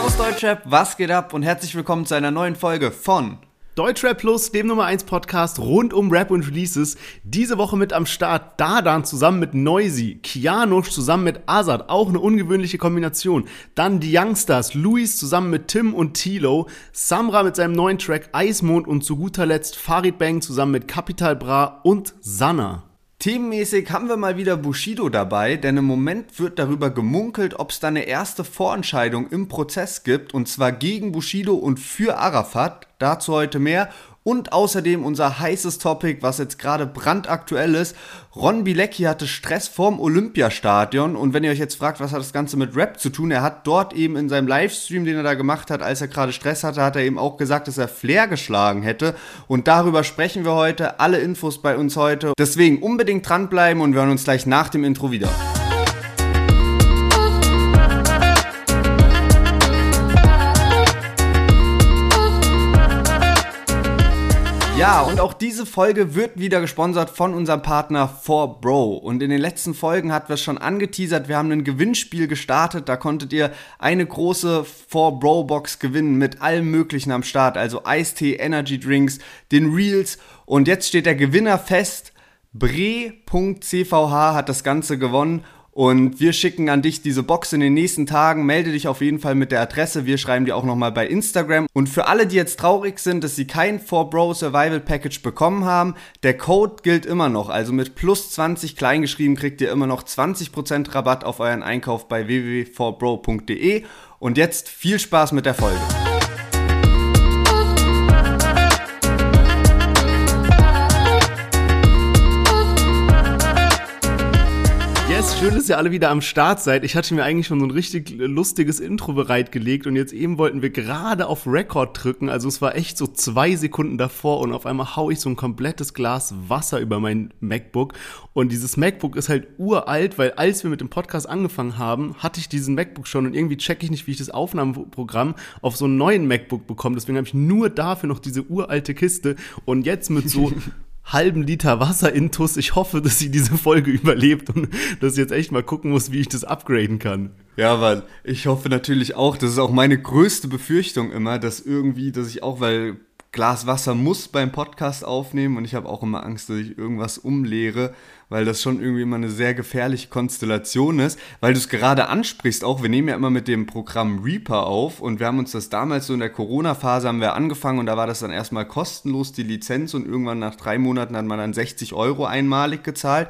Servus Deutschrap, was geht ab und herzlich willkommen zu einer neuen Folge von Deutschrap Plus, dem Nummer 1 Podcast rund um Rap und Releases. Diese Woche mit am Start Dardan zusammen mit Noisy, Kianosch zusammen mit Azad, auch eine ungewöhnliche Kombination. Dann die Youngsters, Luis zusammen mit Tim und Tilo, Samra mit seinem neuen Track Eismond und zu guter Letzt Farid Bang zusammen mit Capital Bra und Sanna. Themenmäßig haben wir mal wieder Bushido dabei, denn im Moment wird darüber gemunkelt, ob es da eine erste Vorentscheidung im Prozess gibt, und zwar gegen Bushido und für Arafat. Dazu heute mehr und außerdem unser heißes Topic, was jetzt gerade brandaktuell ist. Ron Bilecki hatte Stress vorm Olympiastadion. Und wenn ihr euch jetzt fragt, was hat das Ganze mit Rap zu tun, er hat dort eben in seinem Livestream, den er da gemacht hat, als er gerade Stress hatte, hat er eben auch gesagt, dass er Flair geschlagen hätte. Und darüber sprechen wir heute. Alle Infos bei uns heute. Deswegen unbedingt dranbleiben und wir hören uns gleich nach dem Intro wieder. Ja, und auch diese Folge wird wieder gesponsert von unserem Partner 4Bro. Und in den letzten Folgen hatten wir es schon angeteasert, wir haben ein Gewinnspiel gestartet. Da konntet ihr eine große 4Bro Box gewinnen mit allem Möglichen am Start. Also Eistee, Energy Drinks, den Reels. Und jetzt steht der Gewinner fest. Bre.cvh hat das Ganze gewonnen und wir schicken an dich diese Box in den nächsten Tagen. Melde dich auf jeden Fall mit der Adresse. Wir schreiben dir auch nochmal bei Instagram. Und für alle, die jetzt traurig sind, dass sie kein 4Bro Survival Package bekommen haben, der Code gilt immer noch. Also mit plus 20 kleingeschrieben kriegt ihr immer noch 20% Rabatt auf euren Einkauf bei www.4bro.de. Und jetzt viel Spaß mit der Folge. Schön, dass ihr alle wieder am Start seid. Ich hatte mir eigentlich schon so ein richtig lustiges Intro bereitgelegt und jetzt eben wollten wir gerade auf Record drücken. Also es war echt so zwei Sekunden davor und auf einmal hau ich so ein komplettes Glas Wasser über mein MacBook. Und dieses MacBook ist halt uralt, weil als wir mit dem Podcast angefangen haben, hatte ich diesen MacBook schon und irgendwie checke ich nicht, wie ich das Aufnahmeprogramm auf so einen neuen MacBook bekomme. Deswegen habe ich nur dafür noch diese uralte Kiste und jetzt mit so halben Liter Wasser intus. Ich hoffe, dass sie diese Folge überlebt und dass ich jetzt echt mal gucken muss, wie ich das upgraden kann. Ja, weil ich hoffe natürlich auch, das ist auch meine größte Befürchtung immer, dass irgendwie, dass ich auch, weil Glas Wasser muss beim Podcast aufnehmen und ich habe auch immer Angst, dass ich irgendwas umleere, weil das schon irgendwie immer eine sehr gefährliche Konstellation ist, weil du es gerade ansprichst, auch wir nehmen ja immer mit dem Programm Reaper auf und wir haben uns das damals so in der Corona-Phase haben wir angefangen und da war das dann erstmal kostenlos die Lizenz und irgendwann nach drei Monaten hat man dann 60 Euro einmalig gezahlt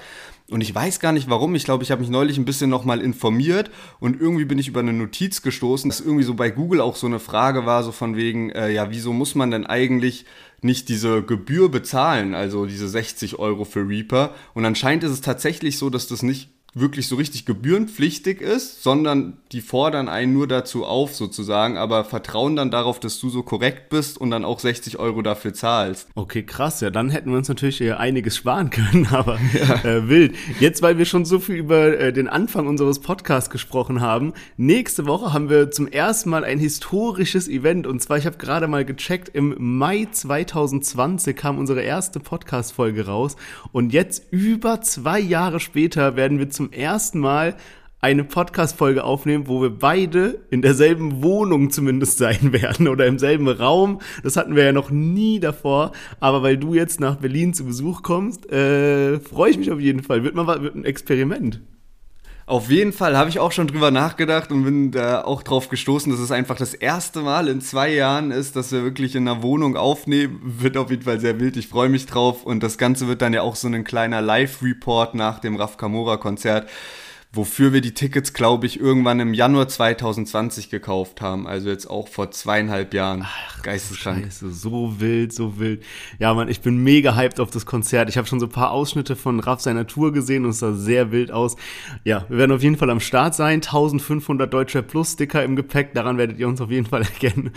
und ich weiß gar nicht warum. Ich glaube, ich habe mich neulich ein bisschen nochmal informiert und irgendwie bin ich über eine Notiz gestoßen, dass irgendwie so bei Google auch so eine Frage war, so von wegen, äh, ja, wieso muss man denn eigentlich nicht diese Gebühr bezahlen, also diese 60 Euro für Reaper? Und anscheinend ist es tatsächlich so, dass das nicht wirklich so richtig gebührenpflichtig ist, sondern die fordern einen nur dazu auf sozusagen, aber vertrauen dann darauf, dass du so korrekt bist und dann auch 60 Euro dafür zahlst. Okay, krass, ja, dann hätten wir uns natürlich einiges sparen können, aber ja. äh, wild. Jetzt, weil wir schon so viel über äh, den Anfang unseres Podcasts gesprochen haben, nächste Woche haben wir zum ersten Mal ein historisches Event und zwar, ich habe gerade mal gecheckt, im Mai 2020 kam unsere erste Podcast-Folge raus und jetzt über zwei Jahre später werden wir zum ersten Mal eine Podcast-Folge aufnehmen, wo wir beide in derselben Wohnung zumindest sein werden oder im selben Raum. Das hatten wir ja noch nie davor. Aber weil du jetzt nach Berlin zu Besuch kommst, äh, freue ich mich auf jeden Fall. Wird mal wird ein Experiment. Auf jeden Fall habe ich auch schon drüber nachgedacht und bin da auch drauf gestoßen, dass es einfach das erste Mal in zwei Jahren ist, dass wir wirklich in einer Wohnung aufnehmen. Wird auf jeden Fall sehr wild. Ich freue mich drauf. Und das Ganze wird dann ja auch so ein kleiner Live-Report nach dem Raf Kamora-Konzert wofür wir die Tickets, glaube ich, irgendwann im Januar 2020 gekauft haben. Also jetzt auch vor zweieinhalb Jahren. Ach, Geisteskrank. Scheiße, so wild, so wild. Ja, Mann, ich bin mega hyped auf das Konzert. Ich habe schon so ein paar Ausschnitte von Raff seiner Tour gesehen und es sah sehr wild aus. Ja, wir werden auf jeden Fall am Start sein. 1500 Deutscher Plus Sticker im Gepäck. Daran werdet ihr uns auf jeden Fall erkennen.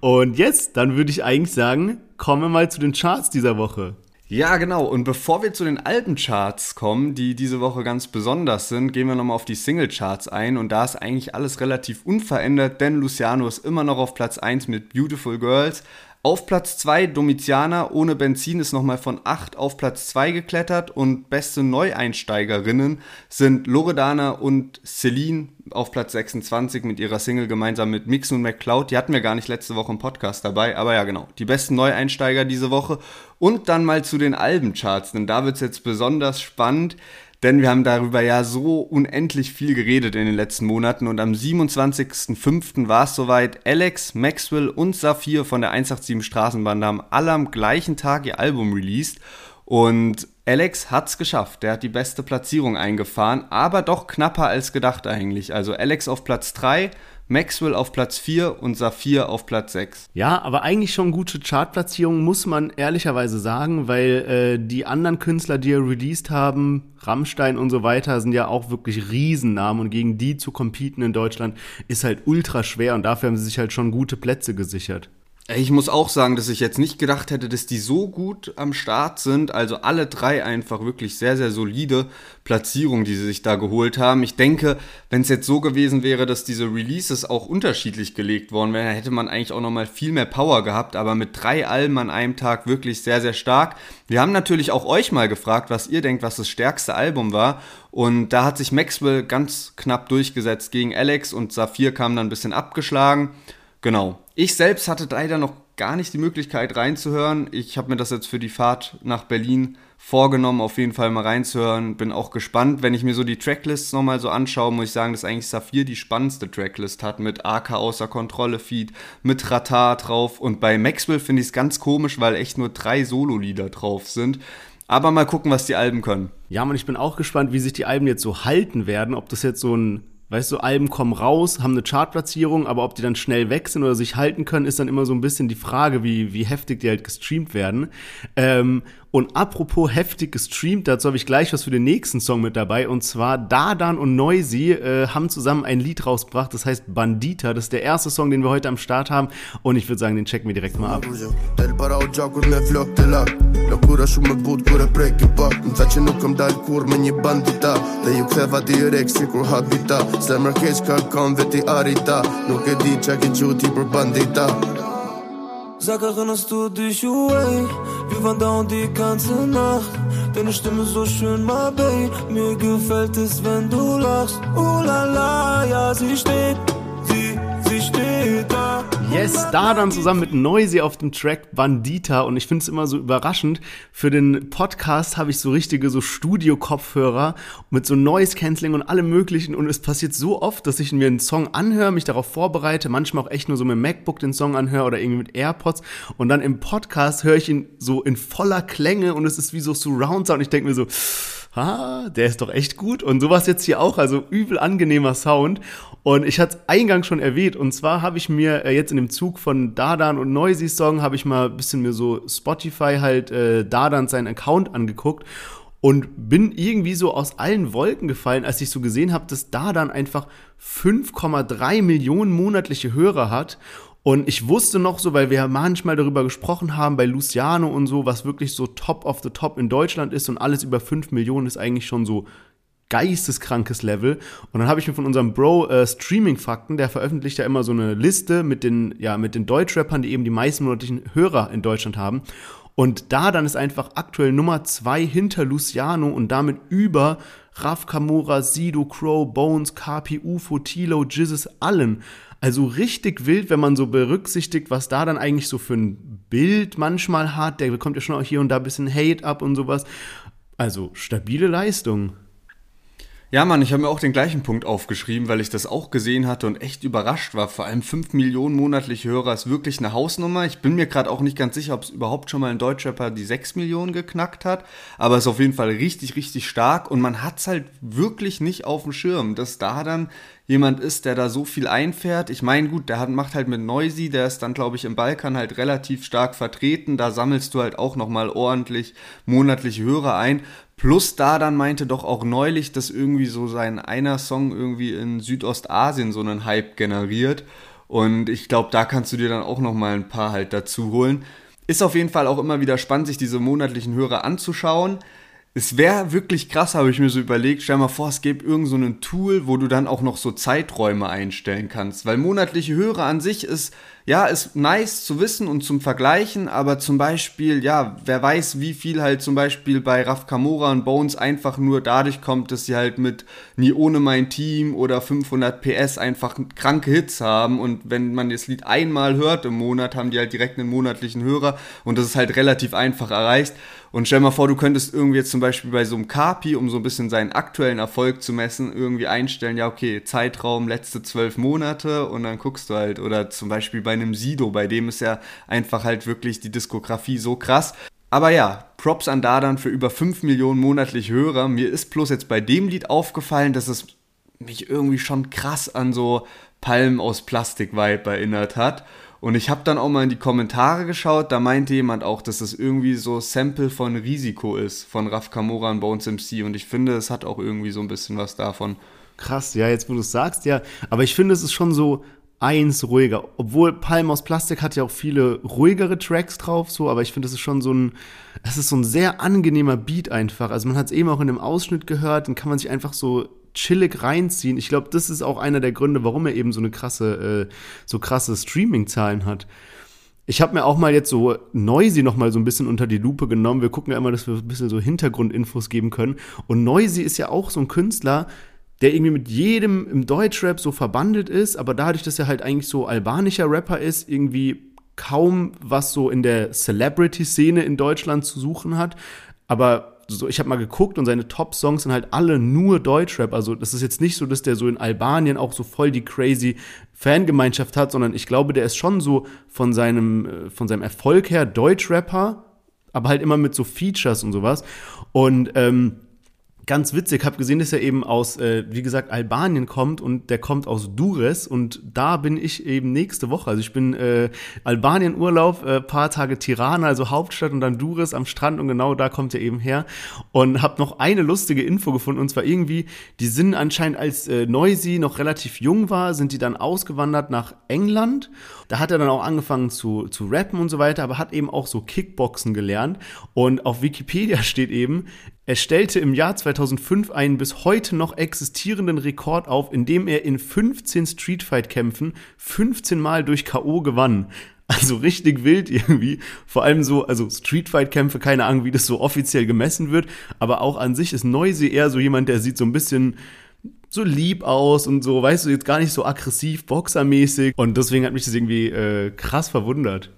Und jetzt, dann würde ich eigentlich sagen, kommen wir mal zu den Charts dieser Woche. Ja, genau. Und bevor wir zu den Albencharts kommen, die diese Woche ganz besonders sind, gehen wir nochmal auf die Singlecharts ein. Und da ist eigentlich alles relativ unverändert, denn Luciano ist immer noch auf Platz 1 mit Beautiful Girls. Auf Platz 2 Domitiana ohne Benzin ist nochmal von 8 auf Platz 2 geklettert und beste Neueinsteigerinnen sind Loredana und Celine auf Platz 26 mit ihrer Single gemeinsam mit Mix und McCloud. Die hatten wir gar nicht letzte Woche im Podcast dabei, aber ja genau, die besten Neueinsteiger diese Woche. Und dann mal zu den Albencharts, denn da wird es jetzt besonders spannend. Denn wir haben darüber ja so unendlich viel geredet in den letzten Monaten und am 27.05. war es soweit. Alex, Maxwell und Saphir von der 187 Straßenbahn haben alle am gleichen Tag ihr Album released. Und Alex hat's geschafft. Der hat die beste Platzierung eingefahren, aber doch knapper als gedacht eigentlich. Also Alex auf Platz 3, Maxwell auf Platz 4 und Saphir auf Platz 6. Ja, aber eigentlich schon gute Chartplatzierungen, muss man ehrlicherweise sagen, weil äh, die anderen Künstler, die er released haben, Rammstein und so weiter, sind ja auch wirklich Riesennamen und gegen die zu competen in Deutschland ist halt ultra schwer und dafür haben sie sich halt schon gute Plätze gesichert. Ich muss auch sagen, dass ich jetzt nicht gedacht hätte, dass die so gut am Start sind. Also alle drei einfach wirklich sehr, sehr solide Platzierungen, die sie sich da geholt haben. Ich denke, wenn es jetzt so gewesen wäre, dass diese Releases auch unterschiedlich gelegt worden wären, hätte man eigentlich auch nochmal viel mehr Power gehabt. Aber mit drei Alben an einem Tag wirklich sehr, sehr stark. Wir haben natürlich auch euch mal gefragt, was ihr denkt, was das stärkste Album war. Und da hat sich Maxwell ganz knapp durchgesetzt gegen Alex und Saphir kam dann ein bisschen abgeschlagen. Genau. Ich selbst hatte leider noch gar nicht die Möglichkeit reinzuhören. Ich habe mir das jetzt für die Fahrt nach Berlin vorgenommen, auf jeden Fall mal reinzuhören. Bin auch gespannt. Wenn ich mir so die Tracklists nochmal so anschaue, muss ich sagen, dass eigentlich Saphir die spannendste Tracklist hat mit AK außer Kontrolle Feed, mit Ratar drauf. Und bei Maxwell finde ich es ganz komisch, weil echt nur drei Solo-Lieder drauf sind. Aber mal gucken, was die Alben können. Ja, und ich bin auch gespannt, wie sich die Alben jetzt so halten werden. Ob das jetzt so ein Weißt du, Alben kommen raus, haben eine Chartplatzierung, aber ob die dann schnell weg sind oder sich halten können, ist dann immer so ein bisschen die Frage, wie, wie heftig die halt gestreamt werden. Ähm, und apropos heftig gestreamt, dazu habe ich gleich was für den nächsten Song mit dabei. Und zwar Dardan und Noisy äh, haben zusammen ein Lied rausgebracht, das heißt Bandita. Das ist der erste Song, den wir heute am Start haben. Und ich würde sagen, den checken wir direkt mal ab. E e Sache hast du dich away Wir waren und die ganze Nacht. Deine Stimme so schön, my babe. Mir gefällt es, wenn du lachst. Oh la la, ja, sie steht Sie, sie steht da Yes, da dann zusammen mit Noisy auf dem Track Bandita und ich finde es immer so überraschend. Für den Podcast habe ich so richtige so Studio-Kopfhörer mit so Noise Cancelling und allem möglichen und es passiert so oft, dass ich mir einen Song anhöre, mich darauf vorbereite, manchmal auch echt nur so mit MacBook den Song anhöre oder irgendwie mit AirPods und dann im Podcast höre ich ihn so in voller Klänge und es ist wie so Surround Sound. Ich denke mir so, ah, der ist doch echt gut. Und sowas jetzt hier auch, also übel angenehmer Sound. Und ich hatte es eingangs schon erwähnt. Und zwar habe ich mir äh, jetzt in dem Zug von Dardan und Noisy Song, habe ich mal ein bisschen mir so Spotify halt äh, Dardan seinen Account angeguckt und bin irgendwie so aus allen Wolken gefallen, als ich so gesehen habe, dass Dardan einfach 5,3 Millionen monatliche Hörer hat und ich wusste noch so, weil wir manchmal darüber gesprochen haben bei Luciano und so, was wirklich so top of the top in Deutschland ist und alles über 5 Millionen ist eigentlich schon so geisteskrankes Level. Und dann habe ich mir von unserem Bro äh, Streaming Fakten, der veröffentlicht ja immer so eine Liste mit den ja mit den Deutschrappern, die eben die meisten monatlichen Hörer in Deutschland haben. Und da dann ist einfach aktuell Nummer zwei hinter Luciano und damit über Raf Kamura, Sido, Crow, Bones, KP, UFO, Tilo, Jizzes, allen. Also richtig wild, wenn man so berücksichtigt, was da dann eigentlich so für ein Bild manchmal hat. Der bekommt ja schon auch hier und da ein bisschen Hate ab und sowas. Also stabile Leistung. Ja, Mann, ich habe mir auch den gleichen Punkt aufgeschrieben, weil ich das auch gesehen hatte und echt überrascht war. Vor allem 5 Millionen monatliche Hörer ist wirklich eine Hausnummer. Ich bin mir gerade auch nicht ganz sicher, ob es überhaupt schon mal ein Deutschrapper die 6 Millionen geknackt hat. Aber es ist auf jeden Fall richtig, richtig stark und man hat es halt wirklich nicht auf dem Schirm, dass da dann jemand ist, der da so viel einfährt. Ich meine, gut, der hat, macht halt mit Noisy, der ist dann, glaube ich, im Balkan halt relativ stark vertreten. Da sammelst du halt auch nochmal ordentlich monatliche Hörer ein. Plus da dann meinte doch auch neulich, dass irgendwie so sein einer Song irgendwie in Südostasien so einen Hype generiert. Und ich glaube, da kannst du dir dann auch nochmal ein paar halt dazu holen. Ist auf jeden Fall auch immer wieder spannend, sich diese monatlichen Hörer anzuschauen. Es wäre wirklich krass, habe ich mir so überlegt. Stell mal vor, es gäbe irgend so ein Tool, wo du dann auch noch so Zeiträume einstellen kannst. Weil monatliche Hörer an sich ist ja, ist nice zu wissen und zum Vergleichen, aber zum Beispiel, ja, wer weiß, wie viel halt zum Beispiel bei Raf Kamora und Bones einfach nur dadurch kommt, dass sie halt mit Nie ohne mein Team oder 500 PS einfach kranke Hits haben und wenn man das Lied einmal hört im Monat, haben die halt direkt einen monatlichen Hörer und das ist halt relativ einfach erreicht. Und stell mal vor, du könntest irgendwie jetzt zum Beispiel bei so einem Kapi, um so ein bisschen seinen aktuellen Erfolg zu messen, irgendwie einstellen, ja, okay, Zeitraum letzte zwölf Monate und dann guckst du halt. Oder zum Beispiel bei einem Sido, bei dem ist ja einfach halt wirklich die Diskografie so krass. Aber ja, Props an Dadan für über 5 Millionen monatlich Hörer. Mir ist bloß jetzt bei dem Lied aufgefallen, dass es mich irgendwie schon krass an so Palmen aus Plastik-Vibe erinnert hat. Und ich habe dann auch mal in die Kommentare geschaut, da meinte jemand auch, dass das irgendwie so Sample von Risiko ist, von Raf Kamora und Bones MC. Und ich finde, es hat auch irgendwie so ein bisschen was davon. Krass, ja, jetzt wo du es sagst, ja. Aber ich finde, es ist schon so eins ruhiger. Obwohl Palm aus Plastik hat ja auch viele ruhigere Tracks drauf, so, aber ich finde, es ist schon so ein, es ist so ein sehr angenehmer Beat einfach. Also man hat es eben auch in dem Ausschnitt gehört, dann kann man sich einfach so chillig reinziehen. Ich glaube, das ist auch einer der Gründe, warum er eben so eine krasse, äh, so krasse Streaming-Zahlen hat. Ich habe mir auch mal jetzt so Noisy noch mal so ein bisschen unter die Lupe genommen. Wir gucken ja immer, dass wir ein bisschen so Hintergrundinfos geben können. Und Noisy ist ja auch so ein Künstler, der irgendwie mit jedem im Deutschrap so verbandelt ist, aber dadurch, dass er halt eigentlich so albanischer Rapper ist, irgendwie kaum was so in der Celebrity-Szene in Deutschland zu suchen hat. Aber so, ich habe mal geguckt und seine Top-Songs sind halt alle nur Deutschrap. Also das ist jetzt nicht so, dass der so in Albanien auch so voll die crazy Fangemeinschaft hat, sondern ich glaube, der ist schon so von seinem, äh, von seinem Erfolg her Deutschrapper, aber halt immer mit so Features und sowas. Und ähm, ganz witzig, habe gesehen, dass er eben aus, äh, wie gesagt, Albanien kommt und der kommt aus Dures und da bin ich eben nächste Woche. Also ich bin äh, Albanien-Urlaub, äh, paar Tage Tirana, also Hauptstadt und dann Dures am Strand und genau da kommt er eben her und habe noch eine lustige Info gefunden und zwar irgendwie, die sind anscheinend als äh, Noisy noch relativ jung war, sind die dann ausgewandert nach England. Da hat er dann auch angefangen zu, zu rappen und so weiter, aber hat eben auch so Kickboxen gelernt und auf Wikipedia steht eben, er stellte im Jahr 2005 einen bis heute noch existierenden Rekord auf, indem er in 15 Streetfight-Kämpfen 15 Mal durch K.O. gewann. Also richtig wild irgendwie. Vor allem so, also Streetfight-Kämpfe, keine Ahnung, wie das so offiziell gemessen wird. Aber auch an sich ist Noisy eher so jemand, der sieht so ein bisschen so lieb aus und so, weißt du, jetzt gar nicht so aggressiv, boxermäßig. Und deswegen hat mich das irgendwie äh, krass verwundert.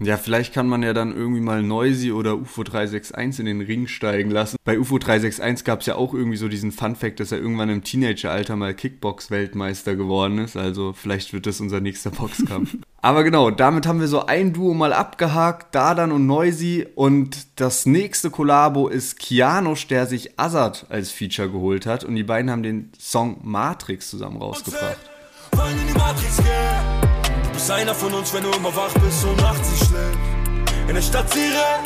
Ja, vielleicht kann man ja dann irgendwie mal Noisy oder UFO 361 in den Ring steigen lassen. Bei UFO 361 gab es ja auch irgendwie so diesen Fun-Fact, dass er irgendwann im Teenageralter mal Kickbox-Weltmeister geworden ist. Also vielleicht wird das unser nächster Boxkampf. Aber genau, damit haben wir so ein Duo mal abgehakt, Dadan und Noisy. Und das nächste Kollabo ist Kianosch, der sich Azad als Feature geholt hat. Und die beiden haben den Song Matrix zusammen rausgebracht. Wollen bist einer von uns, wenn du immer wach bist und nachts nicht schläfst. In der Stadt Sire,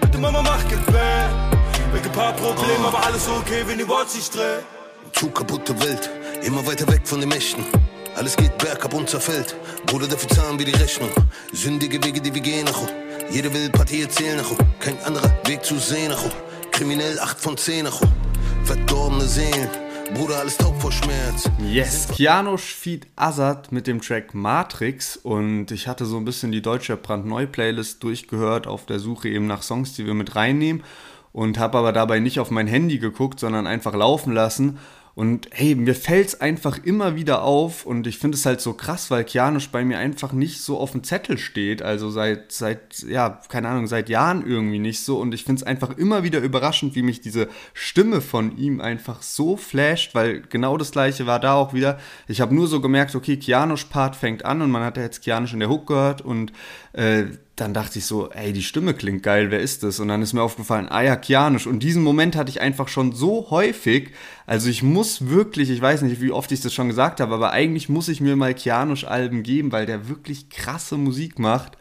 mit der Mama macht Gebet. Mit ein paar Probleme, aber alles okay, wenn die Worte sich drehen. Zu kaputte Welt, immer weiter weg von den Mächten. Alles geht bergab und zerfällt. Bruder, dafür zahlen wir die Rechnung. Sündige Wege, die wir gehen, nach. Jeder will Partie erzählen, nach. Kein anderer Weg zu sehen, nach. Kriminell 8 von 10, nach. Verdorbene Seelen. Bruder, alles taub vor Schmerz. Yes, Keanu feed Azad mit dem Track Matrix und ich hatte so ein bisschen die deutsche brandneu-Playlist durchgehört auf der Suche eben nach Songs, die wir mit reinnehmen und habe aber dabei nicht auf mein Handy geguckt, sondern einfach laufen lassen und hey, mir fällt es einfach immer wieder auf und ich finde es halt so krass, weil Kianosch bei mir einfach nicht so auf dem Zettel steht. Also seit, seit, ja, keine Ahnung, seit Jahren irgendwie nicht so. Und ich finde es einfach immer wieder überraschend, wie mich diese Stimme von ihm einfach so flasht, weil genau das gleiche war da auch wieder. Ich habe nur so gemerkt, okay, Kianosch-Part fängt an und man hat ja jetzt Kianosch in der Hook gehört und äh, dann dachte ich so, ey, die Stimme klingt geil, wer ist das? Und dann ist mir aufgefallen, ah ja, Kianisch. Und diesen Moment hatte ich einfach schon so häufig. Also ich muss wirklich, ich weiß nicht, wie oft ich das schon gesagt habe, aber eigentlich muss ich mir mal Kianisch-Alben geben, weil der wirklich krasse Musik macht.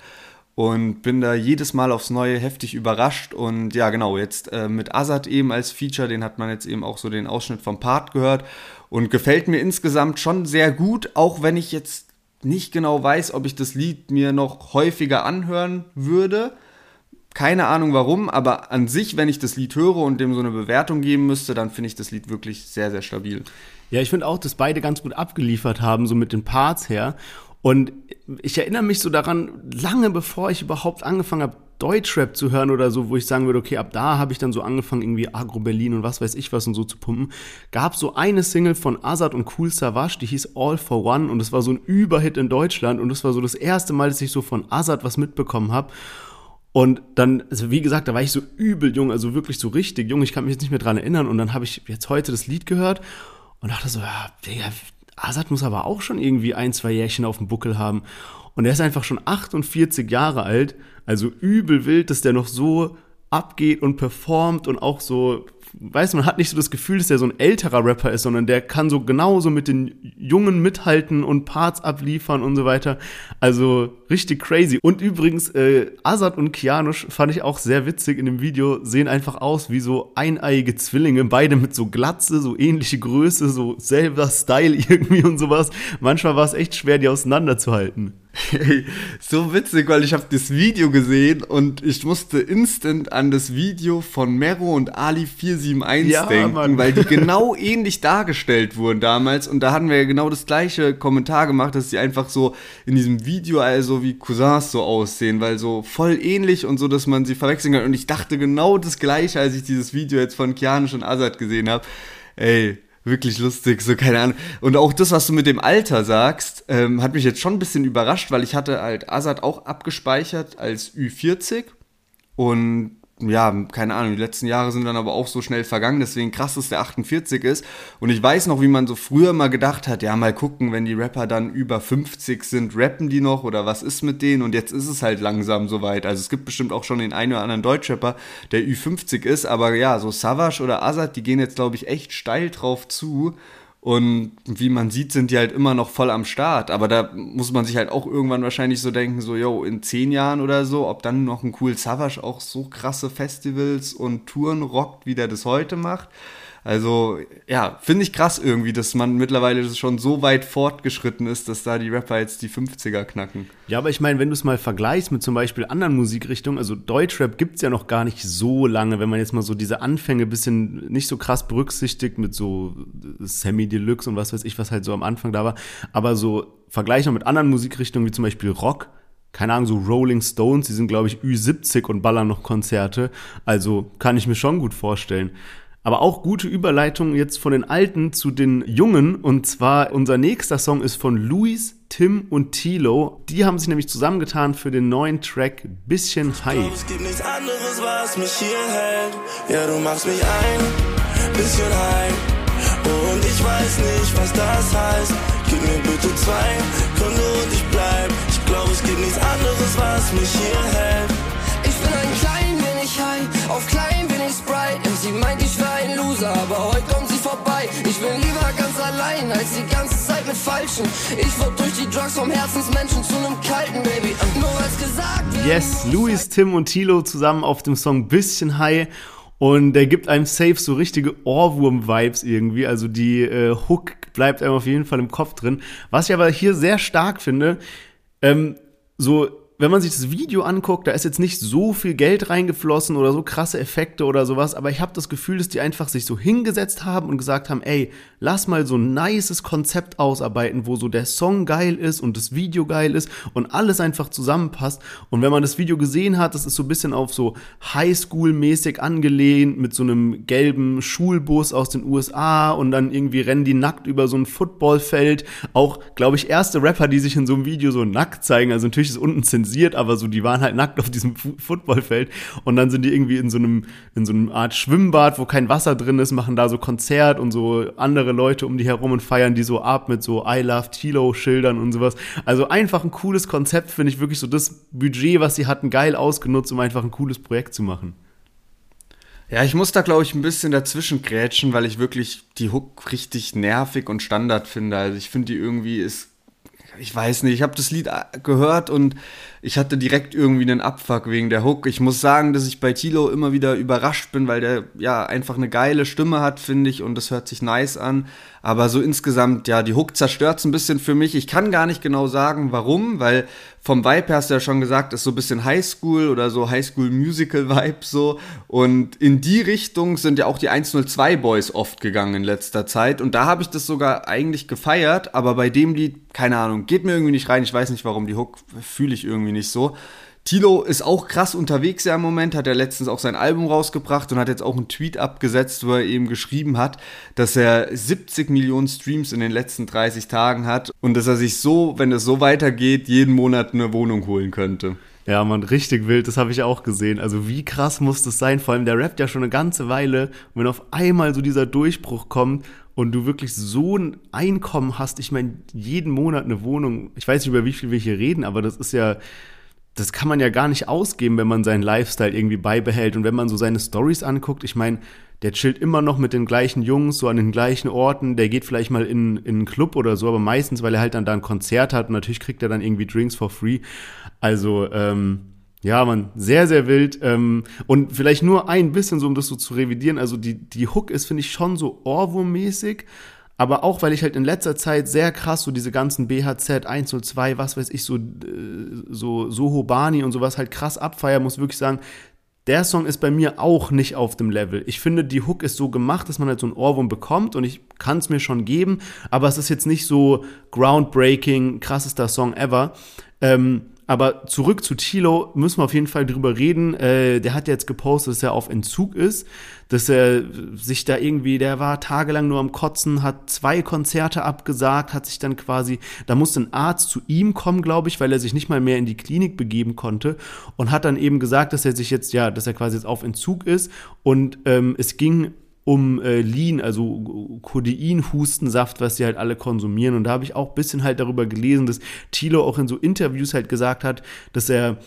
Und bin da jedes Mal aufs Neue heftig überrascht. Und ja, genau, jetzt äh, mit Azad eben als Feature, den hat man jetzt eben auch so den Ausschnitt vom Part gehört. Und gefällt mir insgesamt schon sehr gut, auch wenn ich jetzt nicht genau weiß, ob ich das Lied mir noch häufiger anhören würde. Keine Ahnung warum, aber an sich, wenn ich das Lied höre und dem so eine Bewertung geben müsste, dann finde ich das Lied wirklich sehr, sehr stabil. Ja, ich finde auch, dass beide ganz gut abgeliefert haben, so mit den Parts her. Und ich erinnere mich so daran, lange bevor ich überhaupt angefangen habe, Deutschrap zu hören oder so, wo ich sagen würde, okay, ab da habe ich dann so angefangen, irgendwie Agro Berlin und was weiß ich was und so zu pumpen, gab so eine Single von Azad und Cool Savage, die hieß All for One und es war so ein Überhit in Deutschland und es war so das erste Mal, dass ich so von Azad was mitbekommen habe. Und dann, also wie gesagt, da war ich so übel jung, also wirklich so richtig jung, ich kann mich jetzt nicht mehr dran erinnern und dann habe ich jetzt heute das Lied gehört und dachte so, ja, Digga, Azad muss aber auch schon irgendwie ein, zwei Jährchen auf dem Buckel haben. Und er ist einfach schon 48 Jahre alt, also übel wild, dass der noch so abgeht und performt und auch so weißt du, man hat nicht so das Gefühl, dass der so ein älterer Rapper ist, sondern der kann so genauso mit den Jungen mithalten und Parts abliefern und so weiter. Also richtig crazy. Und übrigens, äh, Azad und Kianosch fand ich auch sehr witzig in dem Video, sehen einfach aus wie so eineiige Zwillinge, beide mit so Glatze, so ähnliche Größe, so selber Style irgendwie und sowas. Manchmal war es echt schwer, die auseinanderzuhalten. Hey, so witzig, weil ich habe das Video gesehen und ich musste instant an das Video von Mero und Ali 471 ja, denken, Mann. weil die genau ähnlich dargestellt wurden damals und da hatten wir ja genau das gleiche Kommentar gemacht, dass die einfach so in diesem Video also wie Cousins so aussehen, weil so voll ähnlich und so, dass man sie verwechseln kann und ich dachte genau das gleiche, als ich dieses Video jetzt von Kianisch und Azad gesehen habe. Ey, wirklich lustig, so keine Ahnung. Und auch das, was du mit dem Alter sagst, ähm, hat mich jetzt schon ein bisschen überrascht, weil ich hatte halt Azad auch abgespeichert als Ü40 und ja, keine Ahnung, die letzten Jahre sind dann aber auch so schnell vergangen, deswegen krass, dass der 48 ist. Und ich weiß noch, wie man so früher mal gedacht hat, ja, mal gucken, wenn die Rapper dann über 50 sind, rappen die noch oder was ist mit denen? Und jetzt ist es halt langsam soweit. Also es gibt bestimmt auch schon den einen oder anderen Deutschrapper, der Ü50 ist, aber ja, so Savage oder Azad, die gehen jetzt, glaube ich, echt steil drauf zu. Und wie man sieht, sind die halt immer noch voll am Start. Aber da muss man sich halt auch irgendwann wahrscheinlich so denken, so, yo, in zehn Jahren oder so, ob dann noch ein cool Savage auch so krasse Festivals und Touren rockt, wie der das heute macht. Also ja, finde ich krass irgendwie, dass man mittlerweile schon so weit fortgeschritten ist, dass da die Rapper jetzt die 50er knacken. Ja, aber ich meine, wenn du es mal vergleichst mit zum Beispiel anderen Musikrichtungen, also Deutschrap gibt es ja noch gar nicht so lange, wenn man jetzt mal so diese Anfänge bisschen nicht so krass berücksichtigt mit so Semi Deluxe und was weiß ich, was halt so am Anfang da war. Aber so Vergleich noch mit anderen Musikrichtungen wie zum Beispiel Rock, keine Ahnung, so Rolling Stones, die sind, glaube ich, Ü70 und ballern noch Konzerte. Also kann ich mir schon gut vorstellen. Aber auch gute Überleitung jetzt von den Alten zu den Jungen. Und zwar unser nächster Song ist von Luis, Tim und Tilo. Die haben sich nämlich zusammengetan für den neuen Track Bisschen High. Es gibt nichts anderes, was mich hier hält. Ja, du machst mich ein bisschen high. Und ich weiß nicht, was das heißt. Gib mir bitte zwei Gründe und ich bleib. Ich glaube, es gibt nichts anderes, was mich hier hält. Ich bin ein klein wenig high, auf klein wenig Sprite. Sie meint, ich wäre ein Loser, aber heute kommt sie vorbei. Ich bin lieber ganz allein, als die ganze Zeit mit Falschen. Ich wurde durch die Drugs vom Herzensmenschen zu einem kalten Baby. Nur als gesagt. Yes, Louis, Tim und Tilo zusammen auf dem Song Bisschen High. Und der gibt einem safe so richtige Ohrwurm-Vibes irgendwie. Also die äh, Hook bleibt einem auf jeden Fall im Kopf drin. Was ich aber hier sehr stark finde, ähm, so wenn man sich das Video anguckt, da ist jetzt nicht so viel Geld reingeflossen oder so krasse Effekte oder sowas, aber ich habe das Gefühl, dass die einfach sich so hingesetzt haben und gesagt haben, ey, lass mal so ein nices Konzept ausarbeiten, wo so der Song geil ist und das Video geil ist und alles einfach zusammenpasst. Und wenn man das Video gesehen hat, das ist so ein bisschen auf so Highschool-mäßig angelehnt mit so einem gelben Schulbus aus den USA und dann irgendwie rennen die nackt über so ein Footballfeld. Auch, glaube ich, erste Rapper, die sich in so einem Video so nackt zeigen. Also natürlich ist unten zensiert, aber so, die waren halt nackt auf diesem Footballfeld und dann sind die irgendwie in so einem, in so einem Art Schwimmbad, wo kein Wasser drin ist, machen da so Konzert und so andere Leute um die herum und feiern die so ab mit so I Love Tilo Schildern und sowas. Also einfach ein cooles Konzept, finde ich wirklich so das Budget, was sie hatten, geil ausgenutzt, um einfach ein cooles Projekt zu machen. Ja, ich muss da, glaube ich, ein bisschen dazwischen grätschen, weil ich wirklich die Hook richtig nervig und Standard finde. Also ich finde die irgendwie ist, ich weiß nicht, ich habe das Lied gehört und ich hatte direkt irgendwie einen Abfuck wegen der Hook. Ich muss sagen, dass ich bei Tilo immer wieder überrascht bin, weil der ja einfach eine geile Stimme hat, finde ich, und das hört sich nice an. Aber so insgesamt, ja, die Hook zerstört es ein bisschen für mich. Ich kann gar nicht genau sagen, warum, weil vom Vibe her hast du ja schon gesagt, ist so ein bisschen Highschool oder so Highschool-Musical-Vibe so. Und in die Richtung sind ja auch die 102 Boys oft gegangen in letzter Zeit. Und da habe ich das sogar eigentlich gefeiert, aber bei dem Lied, keine Ahnung, geht mir irgendwie nicht rein. Ich weiß nicht warum, die Hook fühle ich irgendwie nicht so. Tilo ist auch krass unterwegs ja im Moment, hat er letztens auch sein Album rausgebracht und hat jetzt auch einen Tweet abgesetzt, wo er eben geschrieben hat, dass er 70 Millionen Streams in den letzten 30 Tagen hat und dass er sich so, wenn es so weitergeht, jeden Monat eine Wohnung holen könnte. Ja, man, richtig wild, das habe ich auch gesehen. Also wie krass muss das sein? Vor allem der rappt ja schon eine ganze Weile und wenn auf einmal so dieser Durchbruch kommt und du wirklich so ein Einkommen hast, ich meine, jeden Monat eine Wohnung, ich weiß nicht, über wie viel wir hier reden, aber das ist ja das kann man ja gar nicht ausgeben, wenn man seinen Lifestyle irgendwie beibehält. Und wenn man so seine Stories anguckt, ich meine, der chillt immer noch mit den gleichen Jungs, so an den gleichen Orten. Der geht vielleicht mal in, in einen Club oder so, aber meistens, weil er halt dann da ein Konzert hat und natürlich kriegt er dann irgendwie Drinks for free. Also, ähm, ja, man, sehr, sehr wild. Ähm, und vielleicht nur ein bisschen so, um das so zu revidieren. Also die, die Hook ist, finde ich, schon so Ohrwurm-mäßig, aber auch, weil ich halt in letzter Zeit sehr krass so diese ganzen BHZ 102, was weiß ich, so, äh, so Soho Bani und sowas halt krass abfeiern, muss wirklich sagen, der Song ist bei mir auch nicht auf dem Level. Ich finde, die Hook ist so gemacht, dass man halt so einen Ohrwurm bekommt und ich kann es mir schon geben, aber es ist jetzt nicht so groundbreaking, krassester Song ever. Ähm, aber zurück zu Tilo müssen wir auf jeden Fall drüber reden. Äh, der hat jetzt gepostet, dass er auf Entzug ist, dass er sich da irgendwie, der war tagelang nur am Kotzen, hat zwei Konzerte abgesagt, hat sich dann quasi, da musste ein Arzt zu ihm kommen, glaube ich, weil er sich nicht mal mehr in die Klinik begeben konnte und hat dann eben gesagt, dass er sich jetzt, ja, dass er quasi jetzt auf Entzug ist und ähm, es ging um äh, Lean, also Codein-Hustensaft, was sie halt alle konsumieren. Und da habe ich auch ein bisschen halt darüber gelesen, dass Thilo auch in so Interviews halt gesagt hat, dass er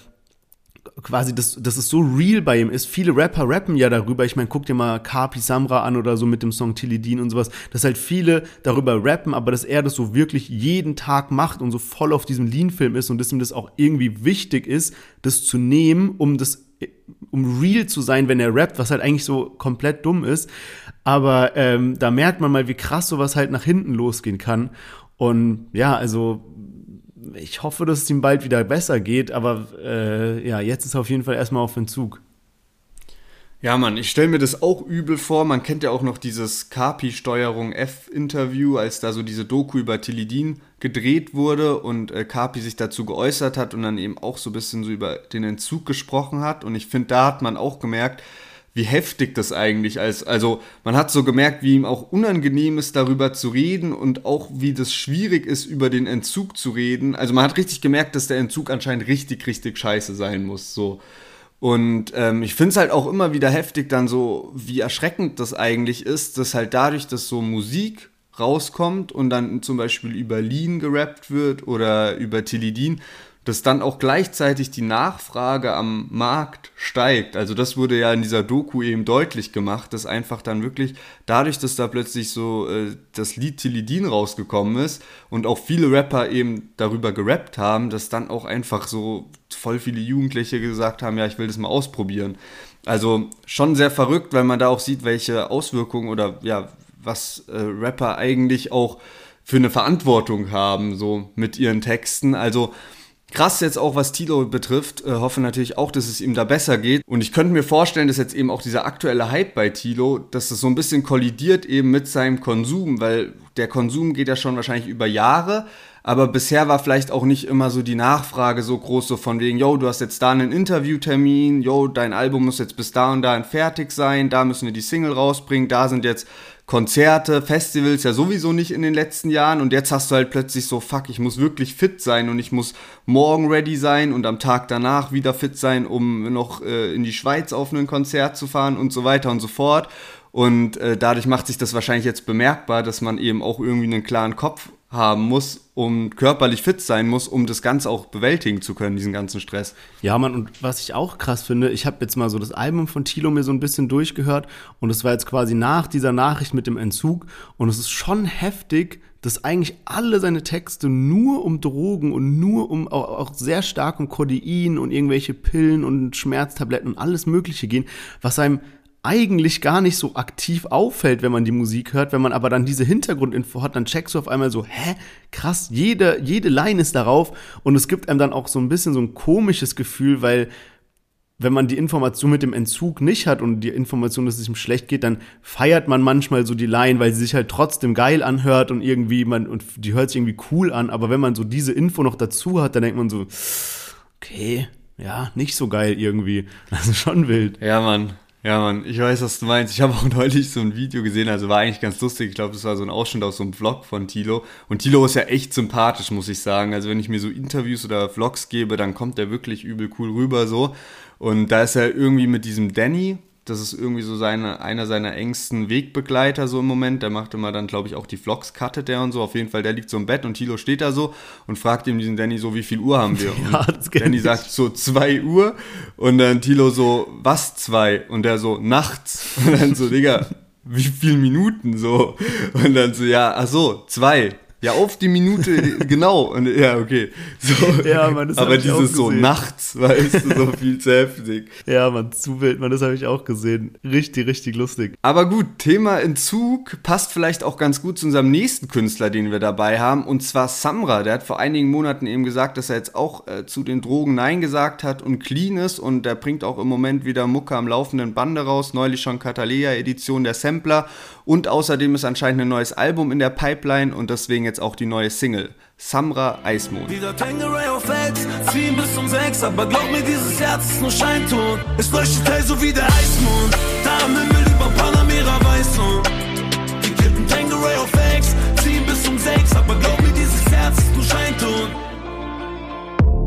quasi, dass, dass es so real bei ihm ist. Viele Rapper rappen ja darüber. Ich meine, guck dir mal Kapi Samra an oder so mit dem Song Tilidin und sowas. Dass halt viele darüber rappen, aber dass er das so wirklich jeden Tag macht und so voll auf diesem Lean-Film ist und dass ihm das auch irgendwie wichtig ist, das zu nehmen, um das um real zu sein, wenn er rappt, was halt eigentlich so komplett dumm ist. Aber ähm, da merkt man mal, wie krass sowas halt nach hinten losgehen kann. Und ja, also ich hoffe, dass es ihm bald wieder besser geht, aber äh, ja, jetzt ist er auf jeden Fall erstmal auf Entzug. Ja, Mann, ich stelle mir das auch übel vor. Man kennt ja auch noch dieses Kapi-Steuerung F-Interview, als da so diese Doku über Tilidin gedreht wurde und äh, Kapi sich dazu geäußert hat und dann eben auch so ein bisschen so über den Entzug gesprochen hat. Und ich finde, da hat man auch gemerkt, wie heftig das eigentlich ist. Also man hat so gemerkt, wie ihm auch unangenehm ist, darüber zu reden und auch wie das schwierig ist, über den Entzug zu reden. Also man hat richtig gemerkt, dass der Entzug anscheinend richtig, richtig scheiße sein muss. So. Und ähm, ich finde es halt auch immer wieder heftig dann so, wie erschreckend das eigentlich ist, dass halt dadurch, dass so Musik rauskommt und dann zum Beispiel über Lean gerappt wird oder über Tilidin, dass dann auch gleichzeitig die Nachfrage am Markt steigt. Also das wurde ja in dieser Doku eben deutlich gemacht, dass einfach dann wirklich dadurch, dass da plötzlich so äh, das Lied Tilidin rausgekommen ist und auch viele Rapper eben darüber gerappt haben, dass dann auch einfach so voll viele Jugendliche gesagt haben, ja, ich will das mal ausprobieren. Also schon sehr verrückt, weil man da auch sieht, welche Auswirkungen oder ja, was äh, Rapper eigentlich auch für eine Verantwortung haben, so mit ihren Texten. Also Krass jetzt auch, was Tilo betrifft. Äh, hoffe natürlich auch, dass es ihm da besser geht. Und ich könnte mir vorstellen, dass jetzt eben auch dieser aktuelle Hype bei Tilo, dass das so ein bisschen kollidiert eben mit seinem Konsum, weil der Konsum geht ja schon wahrscheinlich über Jahre. Aber bisher war vielleicht auch nicht immer so die Nachfrage so groß, so von wegen, yo, du hast jetzt da einen Interviewtermin, yo, dein Album muss jetzt bis da und dahin fertig sein, da müssen wir die Single rausbringen, da sind jetzt Konzerte, Festivals ja sowieso nicht in den letzten Jahren und jetzt hast du halt plötzlich so, fuck, ich muss wirklich fit sein und ich muss morgen ready sein und am Tag danach wieder fit sein, um noch äh, in die Schweiz auf ein Konzert zu fahren und so weiter und so fort. Und äh, dadurch macht sich das wahrscheinlich jetzt bemerkbar, dass man eben auch irgendwie einen klaren Kopf haben muss, um körperlich fit sein muss, um das Ganze auch bewältigen zu können, diesen ganzen Stress. Ja, Mann, und was ich auch krass finde, ich habe jetzt mal so das Album von Tilo mir so ein bisschen durchgehört und es war jetzt quasi nach dieser Nachricht mit dem Entzug und es ist schon heftig, dass eigentlich alle seine Texte nur um Drogen und nur um auch, auch sehr stark um Codein und irgendwelche Pillen und Schmerztabletten und alles Mögliche gehen, was einem eigentlich gar nicht so aktiv auffällt, wenn man die Musik hört. Wenn man aber dann diese Hintergrundinfo hat, dann checkst du auf einmal so, hä, krass, jede, jede Line ist darauf. Und es gibt einem dann auch so ein bisschen so ein komisches Gefühl, weil wenn man die Information mit dem Entzug nicht hat und die Information, dass es ihm schlecht geht, dann feiert man manchmal so die Line, weil sie sich halt trotzdem geil anhört und irgendwie man, und die hört sich irgendwie cool an. Aber wenn man so diese Info noch dazu hat, dann denkt man so, okay, ja, nicht so geil irgendwie. Das ist schon wild. Ja, Mann. Ja, Mann, ich weiß, was du meinst. Ich habe auch neulich so ein Video gesehen, also war eigentlich ganz lustig. Ich glaube, das war so ein Ausschnitt aus so einem Vlog von Tilo. Und Tilo ist ja echt sympathisch, muss ich sagen. Also wenn ich mir so Interviews oder Vlogs gebe, dann kommt der wirklich übel cool rüber so. Und da ist er irgendwie mit diesem Danny, das ist irgendwie so seine, einer seiner engsten Wegbegleiter so im Moment. Der macht immer dann, glaube ich, auch die Vlogs, cuttet der und so. Auf jeden Fall, der liegt so im Bett und Tilo steht da so und fragt ihm diesen Danny so, wie viel Uhr haben wir? Ja, das Danny ich. sagt so zwei Uhr und dann Tilo so, was zwei? Und der so, nachts. Und dann so, Digga, wie viel Minuten so? Und dann so, ja, ach so, zwei. Ja, auf die Minute, genau. Und, ja, okay. So. Ja, man, das Aber dieses so nachts, weißt du, so viel zu heftig. Ja, man, zu wild, man, das habe ich auch gesehen. Richtig, richtig lustig. Aber gut, Thema Entzug passt vielleicht auch ganz gut zu unserem nächsten Künstler, den wir dabei haben, und zwar Samra. Der hat vor einigen Monaten eben gesagt, dass er jetzt auch äh, zu den Drogen Nein gesagt hat und clean ist und der bringt auch im Moment wieder Mucke am laufenden Bande raus. Neulich schon Catalea-Edition der Sampler und außerdem ist anscheinend ein neues Album in der Pipeline und deswegen jetzt auch die neue Single. Samra Eismond. Wieder Tangeray auf Ex, ziehen bis um sechs, aber glaub mir, dieses Herz ist nur Scheinton. Es leuchtet hell so wie der Eismond, da am Himmel über Panamera weiß und die kippen Tangeray auf Ex, ziehen bis um sechs, aber glaub mir, dieses Herz ist nur Scheinton.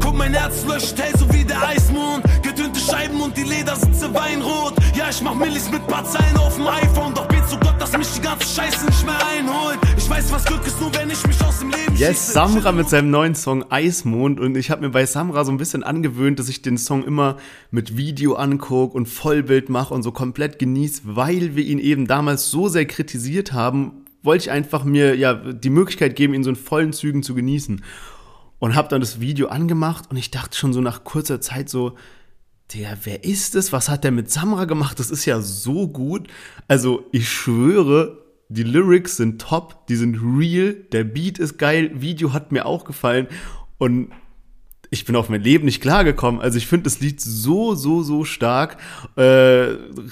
Guck, mein Herz leuchtet hell so wie der Eismond, getönte Scheiben und die Ledersitze weinrot. Ja, ich mach Millis mit paar Zeilen auf dem iPhone, doch bet zu Gott, dass mich die ganze Scheiße nicht mehr einholt. Ich weiß, was Glück ist, nur wenn ich mich aus dem Leben Yes, Samra mit seinem neuen Song Eismond und ich habe mir bei Samra so ein bisschen angewöhnt, dass ich den Song immer mit Video angucke und Vollbild mache und so komplett genieße, weil wir ihn eben damals so sehr kritisiert haben, wollte ich einfach mir ja die Möglichkeit geben, ihn so in vollen Zügen zu genießen. Und habe dann das Video angemacht und ich dachte schon so nach kurzer Zeit so, der, wer ist es? Was hat der mit Samra gemacht? Das ist ja so gut. Also, ich schwöre, die Lyrics sind top, die sind real, der Beat ist geil, Video hat mir auch gefallen und ich bin auf mein Leben nicht klargekommen. Also ich finde das Lied so, so, so stark. Äh,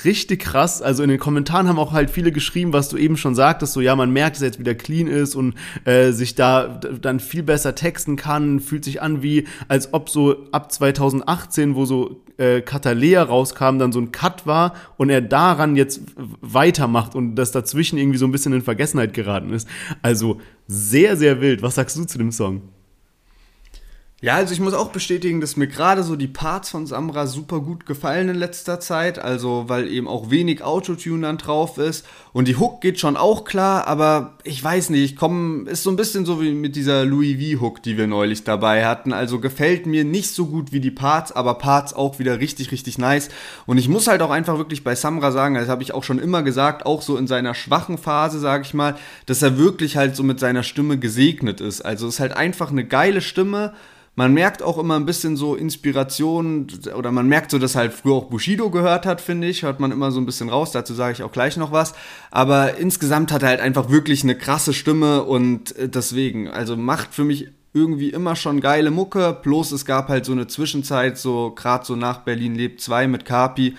richtig krass. Also in den Kommentaren haben auch halt viele geschrieben, was du eben schon sagtest, so ja, man merkt, dass er jetzt wieder clean ist und äh, sich da dann viel besser texten kann, fühlt sich an wie, als ob so ab 2018, wo so äh, Catalea rauskam, dann so ein Cut war und er daran jetzt weitermacht und das dazwischen irgendwie so ein bisschen in Vergessenheit geraten ist. Also sehr, sehr wild. Was sagst du zu dem Song? Ja, also ich muss auch bestätigen, dass mir gerade so die Parts von Samra super gut gefallen in letzter Zeit. Also, weil eben auch wenig Autotune dann drauf ist. Und die Hook geht schon auch klar, aber ich weiß nicht, ich komme, ist so ein bisschen so wie mit dieser Louis V Hook, die wir neulich dabei hatten. Also gefällt mir nicht so gut wie die Parts, aber Parts auch wieder richtig, richtig nice. Und ich muss halt auch einfach wirklich bei Samra sagen, das habe ich auch schon immer gesagt, auch so in seiner schwachen Phase, sage ich mal, dass er wirklich halt so mit seiner Stimme gesegnet ist. Also ist halt einfach eine geile Stimme man merkt auch immer ein bisschen so Inspiration oder man merkt so, dass halt früher auch Bushido gehört hat, finde ich. Hört man immer so ein bisschen raus. Dazu sage ich auch gleich noch was. Aber insgesamt hat er halt einfach wirklich eine krasse Stimme und äh, deswegen, also macht für mich irgendwie immer schon geile Mucke. Bloß es gab halt so eine Zwischenzeit, so gerade so nach Berlin lebt 2 mit Kapi,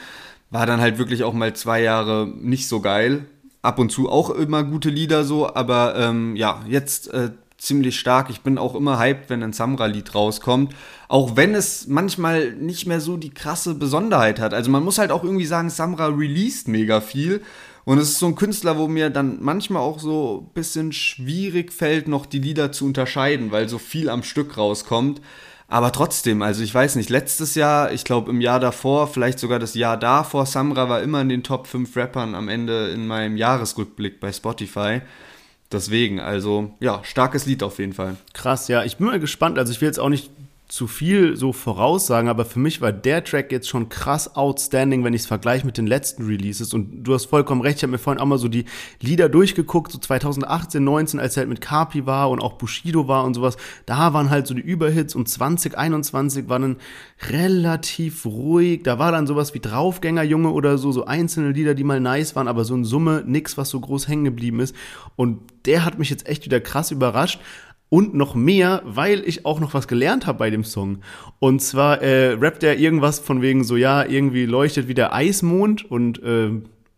war dann halt wirklich auch mal zwei Jahre nicht so geil. Ab und zu auch immer gute Lieder so, aber ähm, ja, jetzt äh, ziemlich stark. Ich bin auch immer hyped, wenn ein Samra-Lied rauskommt. Auch wenn es manchmal nicht mehr so die krasse Besonderheit hat. Also man muss halt auch irgendwie sagen, Samra released mega viel. Und es ist so ein Künstler, wo mir dann manchmal auch so ein bisschen schwierig fällt, noch die Lieder zu unterscheiden, weil so viel am Stück rauskommt. Aber trotzdem, also ich weiß nicht, letztes Jahr, ich glaube im Jahr davor, vielleicht sogar das Jahr davor, Samra war immer in den Top 5 Rappern am Ende in meinem Jahresrückblick bei Spotify. Deswegen, also ja, starkes Lied auf jeden Fall. Krass, ja. Ich bin mal gespannt. Also ich will jetzt auch nicht zu viel so voraussagen, aber für mich war der Track jetzt schon krass outstanding, wenn ich es vergleiche mit den letzten Releases. Und du hast vollkommen recht, ich habe mir vorhin auch mal so die Lieder durchgeguckt, so 2018, 19, als er halt mit Carpi war und auch Bushido war und sowas. Da waren halt so die Überhits und 2021 war dann relativ ruhig. Da war dann sowas wie Draufgängerjunge oder so, so einzelne Lieder, die mal nice waren, aber so in Summe nix, was so groß hängen geblieben ist. Und der hat mich jetzt echt wieder krass überrascht und noch mehr, weil ich auch noch was gelernt habe bei dem Song. Und zwar äh, rappt er irgendwas von wegen so, ja, irgendwie leuchtet wie der Eismond und äh,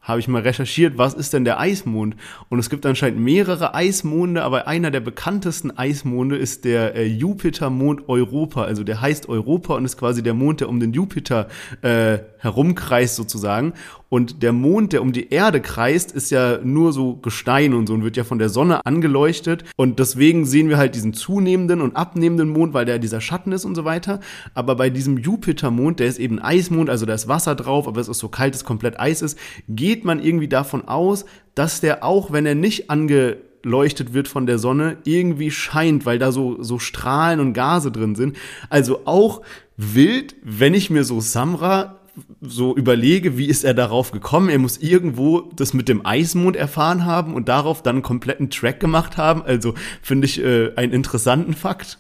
habe ich mal recherchiert, was ist denn der Eismond? Und es gibt anscheinend mehrere Eismonde, aber einer der bekanntesten Eismonde ist der äh, Jupitermond Europa. Also der heißt Europa und ist quasi der Mond, der um den Jupiter äh, herumkreist sozusagen. Und der Mond, der um die Erde kreist, ist ja nur so Gestein und so und wird ja von der Sonne angeleuchtet. Und deswegen sehen wir halt diesen zunehmenden und abnehmenden Mond, weil der dieser Schatten ist und so weiter. Aber bei diesem Jupitermond, der ist eben Eismond, also da ist Wasser drauf, aber es ist so kalt, dass komplett Eis ist, geht man irgendwie davon aus, dass der auch, wenn er nicht angeleuchtet wird von der Sonne, irgendwie scheint, weil da so, so Strahlen und Gase drin sind. Also auch wild, wenn ich mir so Samra so überlege, wie ist er darauf gekommen? Er muss irgendwo das mit dem Eismond erfahren haben und darauf dann einen kompletten Track gemacht haben. Also finde ich äh, einen interessanten Fakt.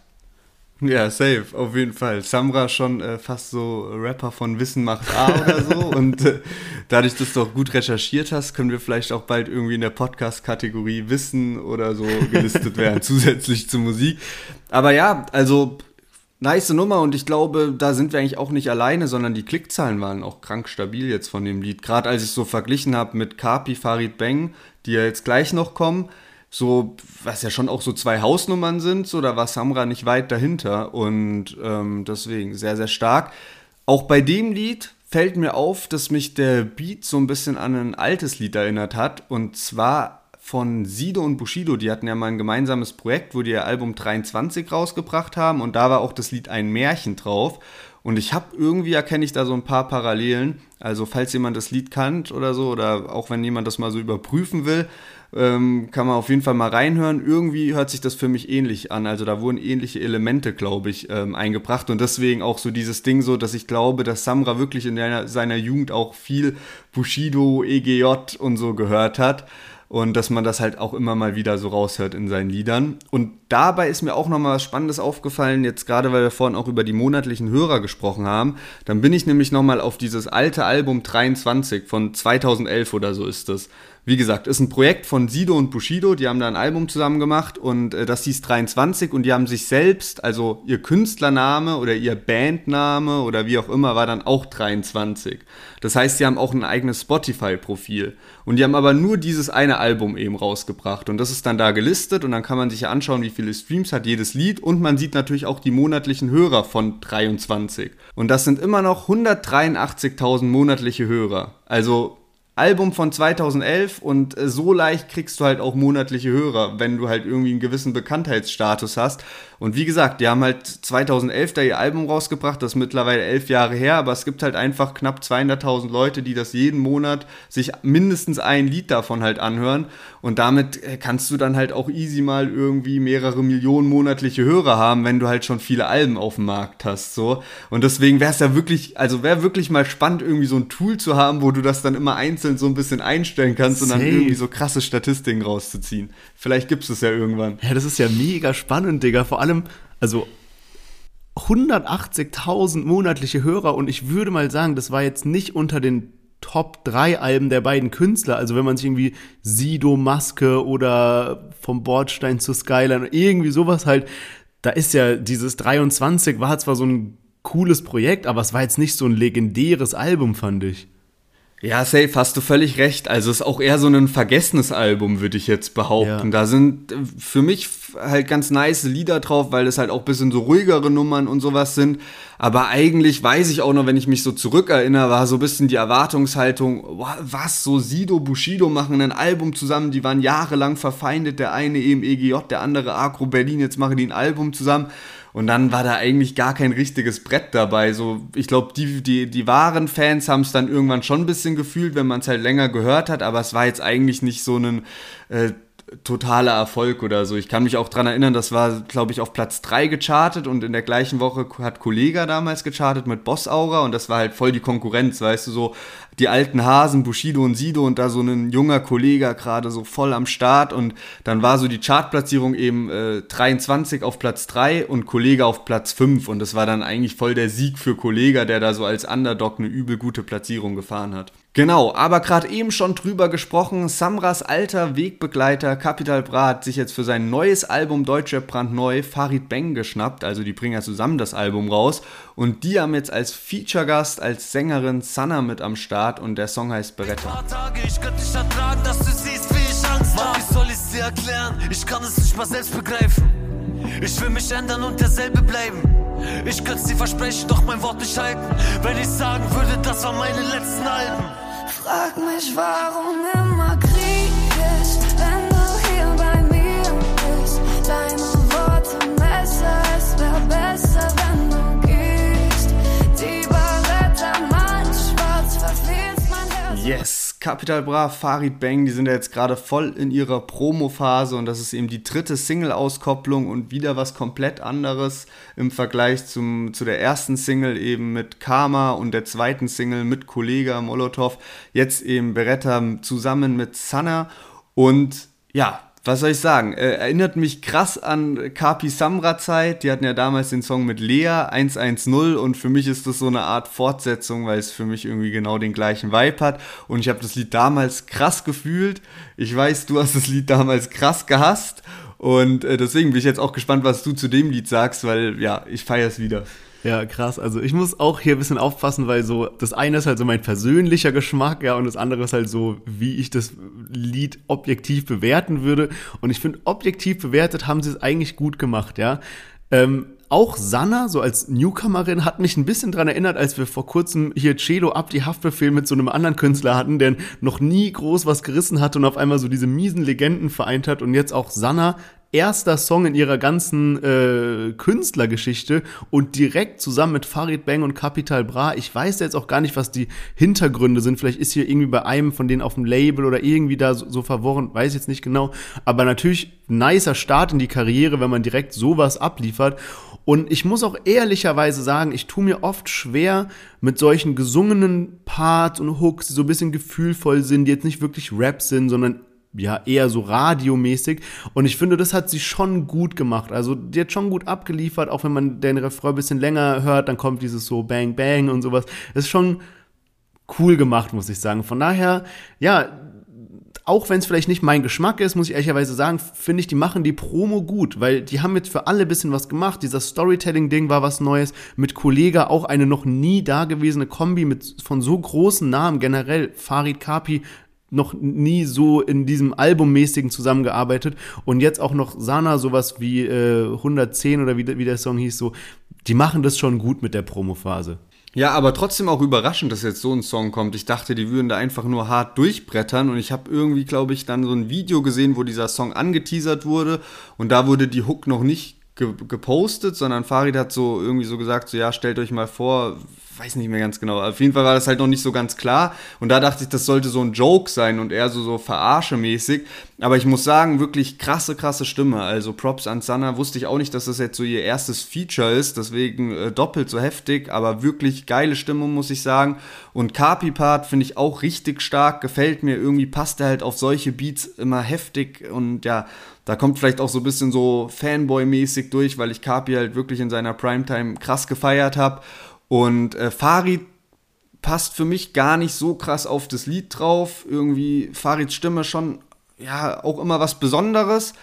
Ja, safe, auf jeden Fall. Samra schon äh, fast so Rapper von Wissen macht A oder so. und äh, dadurch, dass du auch gut recherchiert hast, können wir vielleicht auch bald irgendwie in der Podcast-Kategorie Wissen oder so gelistet werden, zusätzlich zur Musik. Aber ja, also Nice Nummer und ich glaube, da sind wir eigentlich auch nicht alleine, sondern die Klickzahlen waren auch krank stabil jetzt von dem Lied. Gerade als ich so verglichen habe mit Kapi, Farid Bang, die ja jetzt gleich noch kommen, so, was ja schon auch so zwei Hausnummern sind, so, da war Samra nicht weit dahinter und ähm, deswegen sehr, sehr stark. Auch bei dem Lied fällt mir auf, dass mich der Beat so ein bisschen an ein altes Lied erinnert hat und zwar von Sido und Bushido, die hatten ja mal ein gemeinsames Projekt, wo die ihr Album 23 rausgebracht haben und da war auch das Lied Ein Märchen drauf. Und ich habe irgendwie erkenne ich da so ein paar Parallelen. Also falls jemand das Lied kannt oder so, oder auch wenn jemand das mal so überprüfen will, ähm, kann man auf jeden Fall mal reinhören. Irgendwie hört sich das für mich ähnlich an. Also da wurden ähnliche Elemente, glaube ich, ähm, eingebracht. Und deswegen auch so dieses Ding so, dass ich glaube, dass Samra wirklich in seiner, seiner Jugend auch viel Bushido, EGJ und so gehört hat und dass man das halt auch immer mal wieder so raushört in seinen Liedern. Und dabei ist mir auch nochmal was Spannendes aufgefallen, jetzt gerade weil wir vorhin auch über die monatlichen Hörer gesprochen haben, dann bin ich nämlich nochmal auf dieses alte Album 23 von 2011 oder so ist das wie gesagt, ist ein Projekt von Sido und Bushido, die haben da ein Album zusammen gemacht und äh, das hieß 23 und die haben sich selbst, also ihr Künstlername oder ihr Bandname oder wie auch immer war dann auch 23. Das heißt, sie haben auch ein eigenes Spotify-Profil und die haben aber nur dieses eine Album eben rausgebracht und das ist dann da gelistet und dann kann man sich ja anschauen, wie viele Streams hat jedes Lied und man sieht natürlich auch die monatlichen Hörer von 23 und das sind immer noch 183.000 monatliche Hörer. Also Album von 2011 und äh, so leicht kriegst du halt auch monatliche Hörer, wenn du halt irgendwie einen gewissen Bekanntheitsstatus hast. Und wie gesagt, die haben halt 2011 da ihr Album rausgebracht, das ist mittlerweile elf Jahre her, aber es gibt halt einfach knapp 200.000 Leute, die das jeden Monat sich mindestens ein Lied davon halt anhören. Und damit äh, kannst du dann halt auch easy mal irgendwie mehrere Millionen monatliche Hörer haben, wenn du halt schon viele Alben auf dem Markt hast. So. Und deswegen wäre es ja wirklich, also wäre wirklich mal spannend, irgendwie so ein Tool zu haben, wo du das dann immer einzeln so ein bisschen einstellen kannst Safe. und dann irgendwie so krasse Statistiken rauszuziehen. Vielleicht gibt es das ja irgendwann. Ja, das ist ja mega spannend, Digga. Vor allem allem, also 180.000 monatliche Hörer und ich würde mal sagen, das war jetzt nicht unter den Top 3 Alben der beiden Künstler. Also wenn man sich irgendwie Sido Maske oder vom Bordstein zu Skyline irgendwie sowas halt, da ist ja dieses 23 war zwar so ein cooles Projekt, aber es war jetzt nicht so ein legendäres Album, fand ich. Ja, safe, hast du völlig recht. Also es ist auch eher so ein vergessenes Album, würde ich jetzt behaupten. Ja. Da sind äh, für mich halt ganz nice Lieder drauf, weil es halt auch bisschen so ruhigere Nummern und sowas sind. Aber eigentlich weiß ich auch noch, wenn ich mich so zurückerinnere, war so ein bisschen die Erwartungshaltung, was, so Sido, Bushido machen ein Album zusammen, die waren jahrelang verfeindet, der eine eben EGJ, der andere Agro Berlin, jetzt machen die ein Album zusammen. Und dann war da eigentlich gar kein richtiges Brett dabei. So, ich glaube, die, die, die wahren Fans haben es dann irgendwann schon ein bisschen gefühlt, wenn man es halt länger gehört hat, aber es war jetzt eigentlich nicht so ein äh, totaler Erfolg oder so. Ich kann mich auch dran erinnern, das war, glaube ich, auf Platz 3 gechartet und in der gleichen Woche hat Kollega damals gechartet mit Boss Aura und das war halt voll die Konkurrenz, weißt du, so die alten Hasen, Bushido und Sido und da so ein junger Kollege gerade so voll am Start und dann war so die Chartplatzierung eben äh, 23 auf Platz 3 und Kollege auf Platz 5 und das war dann eigentlich voll der Sieg für Kollega, der da so als Underdog eine übel gute Platzierung gefahren hat. Genau, aber gerade eben schon drüber gesprochen, Samras alter Wegbegleiter Capital Bra hat sich jetzt für sein neues Album Deutsche brandneu Farid Bang geschnappt, also die bringen ja zusammen das Album raus und die haben jetzt als Feature-Gast, als Sängerin Sanna mit am Start und der Song heißt Beretta. Mann, wie soll ich dir erklären? Ich kann es nicht mal selbst begreifen. Ich will mich ändern und derselbe bleiben. Ich könnte dir versprechen, doch mein Wort nicht halten. Wenn ich sagen würde, das waren meine letzten Alben. Frag mich, warum immer kriegisch, wenn du hier bei mir bist. Deine Worte besser, es wäre besser, wenn du gehst. Die Barretta, mein Schwarz, verfehlst mein Herz. Yes, Capital Bra, Farid Bang, die sind ja jetzt gerade voll in ihrer Promo-Phase und das ist eben die dritte Single-Auskopplung und wieder was komplett anderes im Vergleich zum, zu der ersten Single eben mit Karma und der zweiten Single mit Kollega Molotov. Jetzt eben Beretta zusammen mit Sanna und ja, was soll ich sagen? Äh, erinnert mich krass an Kapi Samra Zeit. Die hatten ja damals den Song mit Lea 110 und für mich ist das so eine Art Fortsetzung, weil es für mich irgendwie genau den gleichen Vibe hat. Und ich habe das Lied damals krass gefühlt. Ich weiß, du hast das Lied damals krass gehasst. Und äh, deswegen bin ich jetzt auch gespannt, was du zu dem Lied sagst, weil ja, ich feiere es wieder. Ja, krass. Also ich muss auch hier ein bisschen aufpassen, weil so, das eine ist halt so mein persönlicher Geschmack, ja, und das andere ist halt so, wie ich das Lied objektiv bewerten würde. Und ich finde, objektiv bewertet haben sie es eigentlich gut gemacht, ja. Ähm, auch Sanna, so als Newcomerin, hat mich ein bisschen dran erinnert, als wir vor kurzem hier Celo ab die Haftbefehl mit so einem anderen Künstler hatten, der noch nie groß was gerissen hat und auf einmal so diese miesen Legenden vereint hat und jetzt auch Sanna erster Song in ihrer ganzen äh, Künstlergeschichte und direkt zusammen mit Farid Bang und Capital Bra. Ich weiß jetzt auch gar nicht, was die Hintergründe sind. Vielleicht ist hier irgendwie bei einem von denen auf dem Label oder irgendwie da so, so verworren, weiß jetzt nicht genau. Aber natürlich nicer Start in die Karriere, wenn man direkt sowas abliefert. Und ich muss auch ehrlicherweise sagen, ich tue mir oft schwer mit solchen gesungenen Parts und Hooks, die so ein bisschen gefühlvoll sind, die jetzt nicht wirklich Rap sind, sondern ja, eher so radiomäßig. Und ich finde, das hat sie schon gut gemacht. Also, die hat schon gut abgeliefert, auch wenn man den Refrain ein bisschen länger hört, dann kommt dieses so Bang Bang und sowas. Das ist schon cool gemacht, muss ich sagen. Von daher, ja, auch wenn es vielleicht nicht mein Geschmack ist, muss ich ehrlicherweise sagen, finde ich, die machen die Promo gut, weil die haben jetzt für alle bisschen was gemacht. Dieser Storytelling-Ding war was Neues. Mit Kollega auch eine noch nie dagewesene Kombi mit, von so großen Namen generell. Farid Kapi, noch nie so in diesem Albummäßigen zusammengearbeitet und jetzt auch noch Sana sowas wie äh, 110 oder wie, wie der Song hieß, so, die machen das schon gut mit der Promophase. Ja, aber trotzdem auch überraschend, dass jetzt so ein Song kommt. Ich dachte, die würden da einfach nur hart durchbrettern und ich habe irgendwie, glaube ich, dann so ein Video gesehen, wo dieser Song angeteasert wurde und da wurde die Hook noch nicht gepostet, sondern Farid hat so irgendwie so gesagt, so ja, stellt euch mal vor, weiß nicht mehr ganz genau. Auf jeden Fall war das halt noch nicht so ganz klar. Und da dachte ich, das sollte so ein Joke sein und eher so, so verarsche-mäßig. Aber ich muss sagen, wirklich krasse, krasse Stimme. Also Props an Sanna. Wusste ich auch nicht, dass das jetzt so ihr erstes Feature ist. Deswegen äh, doppelt so heftig. Aber wirklich geile Stimme, muss ich sagen. Und Carpi-Part finde ich auch richtig stark. Gefällt mir. Irgendwie passt er halt auf solche Beats immer heftig. Und ja, da kommt vielleicht auch so ein bisschen so Fanboy-mäßig durch, weil ich Carpi halt wirklich in seiner Primetime krass gefeiert habe. Und äh, Farid passt für mich gar nicht so krass auf das Lied drauf. Irgendwie Farids Stimme schon, ja, auch immer was Besonderes.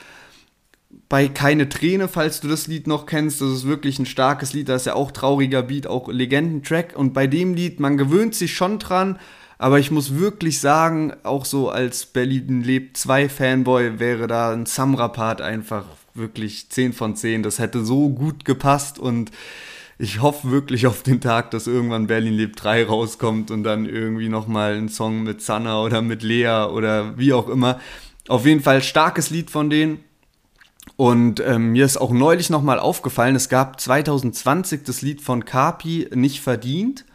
Bei Keine Träne, falls du das Lied noch kennst, das ist wirklich ein starkes Lied, da ist ja auch trauriger Beat, auch Legendentrack. Und bei dem Lied, man gewöhnt sich schon dran, aber ich muss wirklich sagen, auch so als Berlin lebt 2 Fanboy wäre da ein Samra-Part einfach wirklich 10 von 10. Das hätte so gut gepasst und ich hoffe wirklich auf den Tag, dass irgendwann Berlin lebt 3 rauskommt und dann irgendwie nochmal ein Song mit Sanna oder mit Lea oder wie auch immer. Auf jeden Fall starkes Lied von denen. Und ähm, mir ist auch neulich nochmal aufgefallen, es gab 2020 das Lied von Kapi nicht verdient.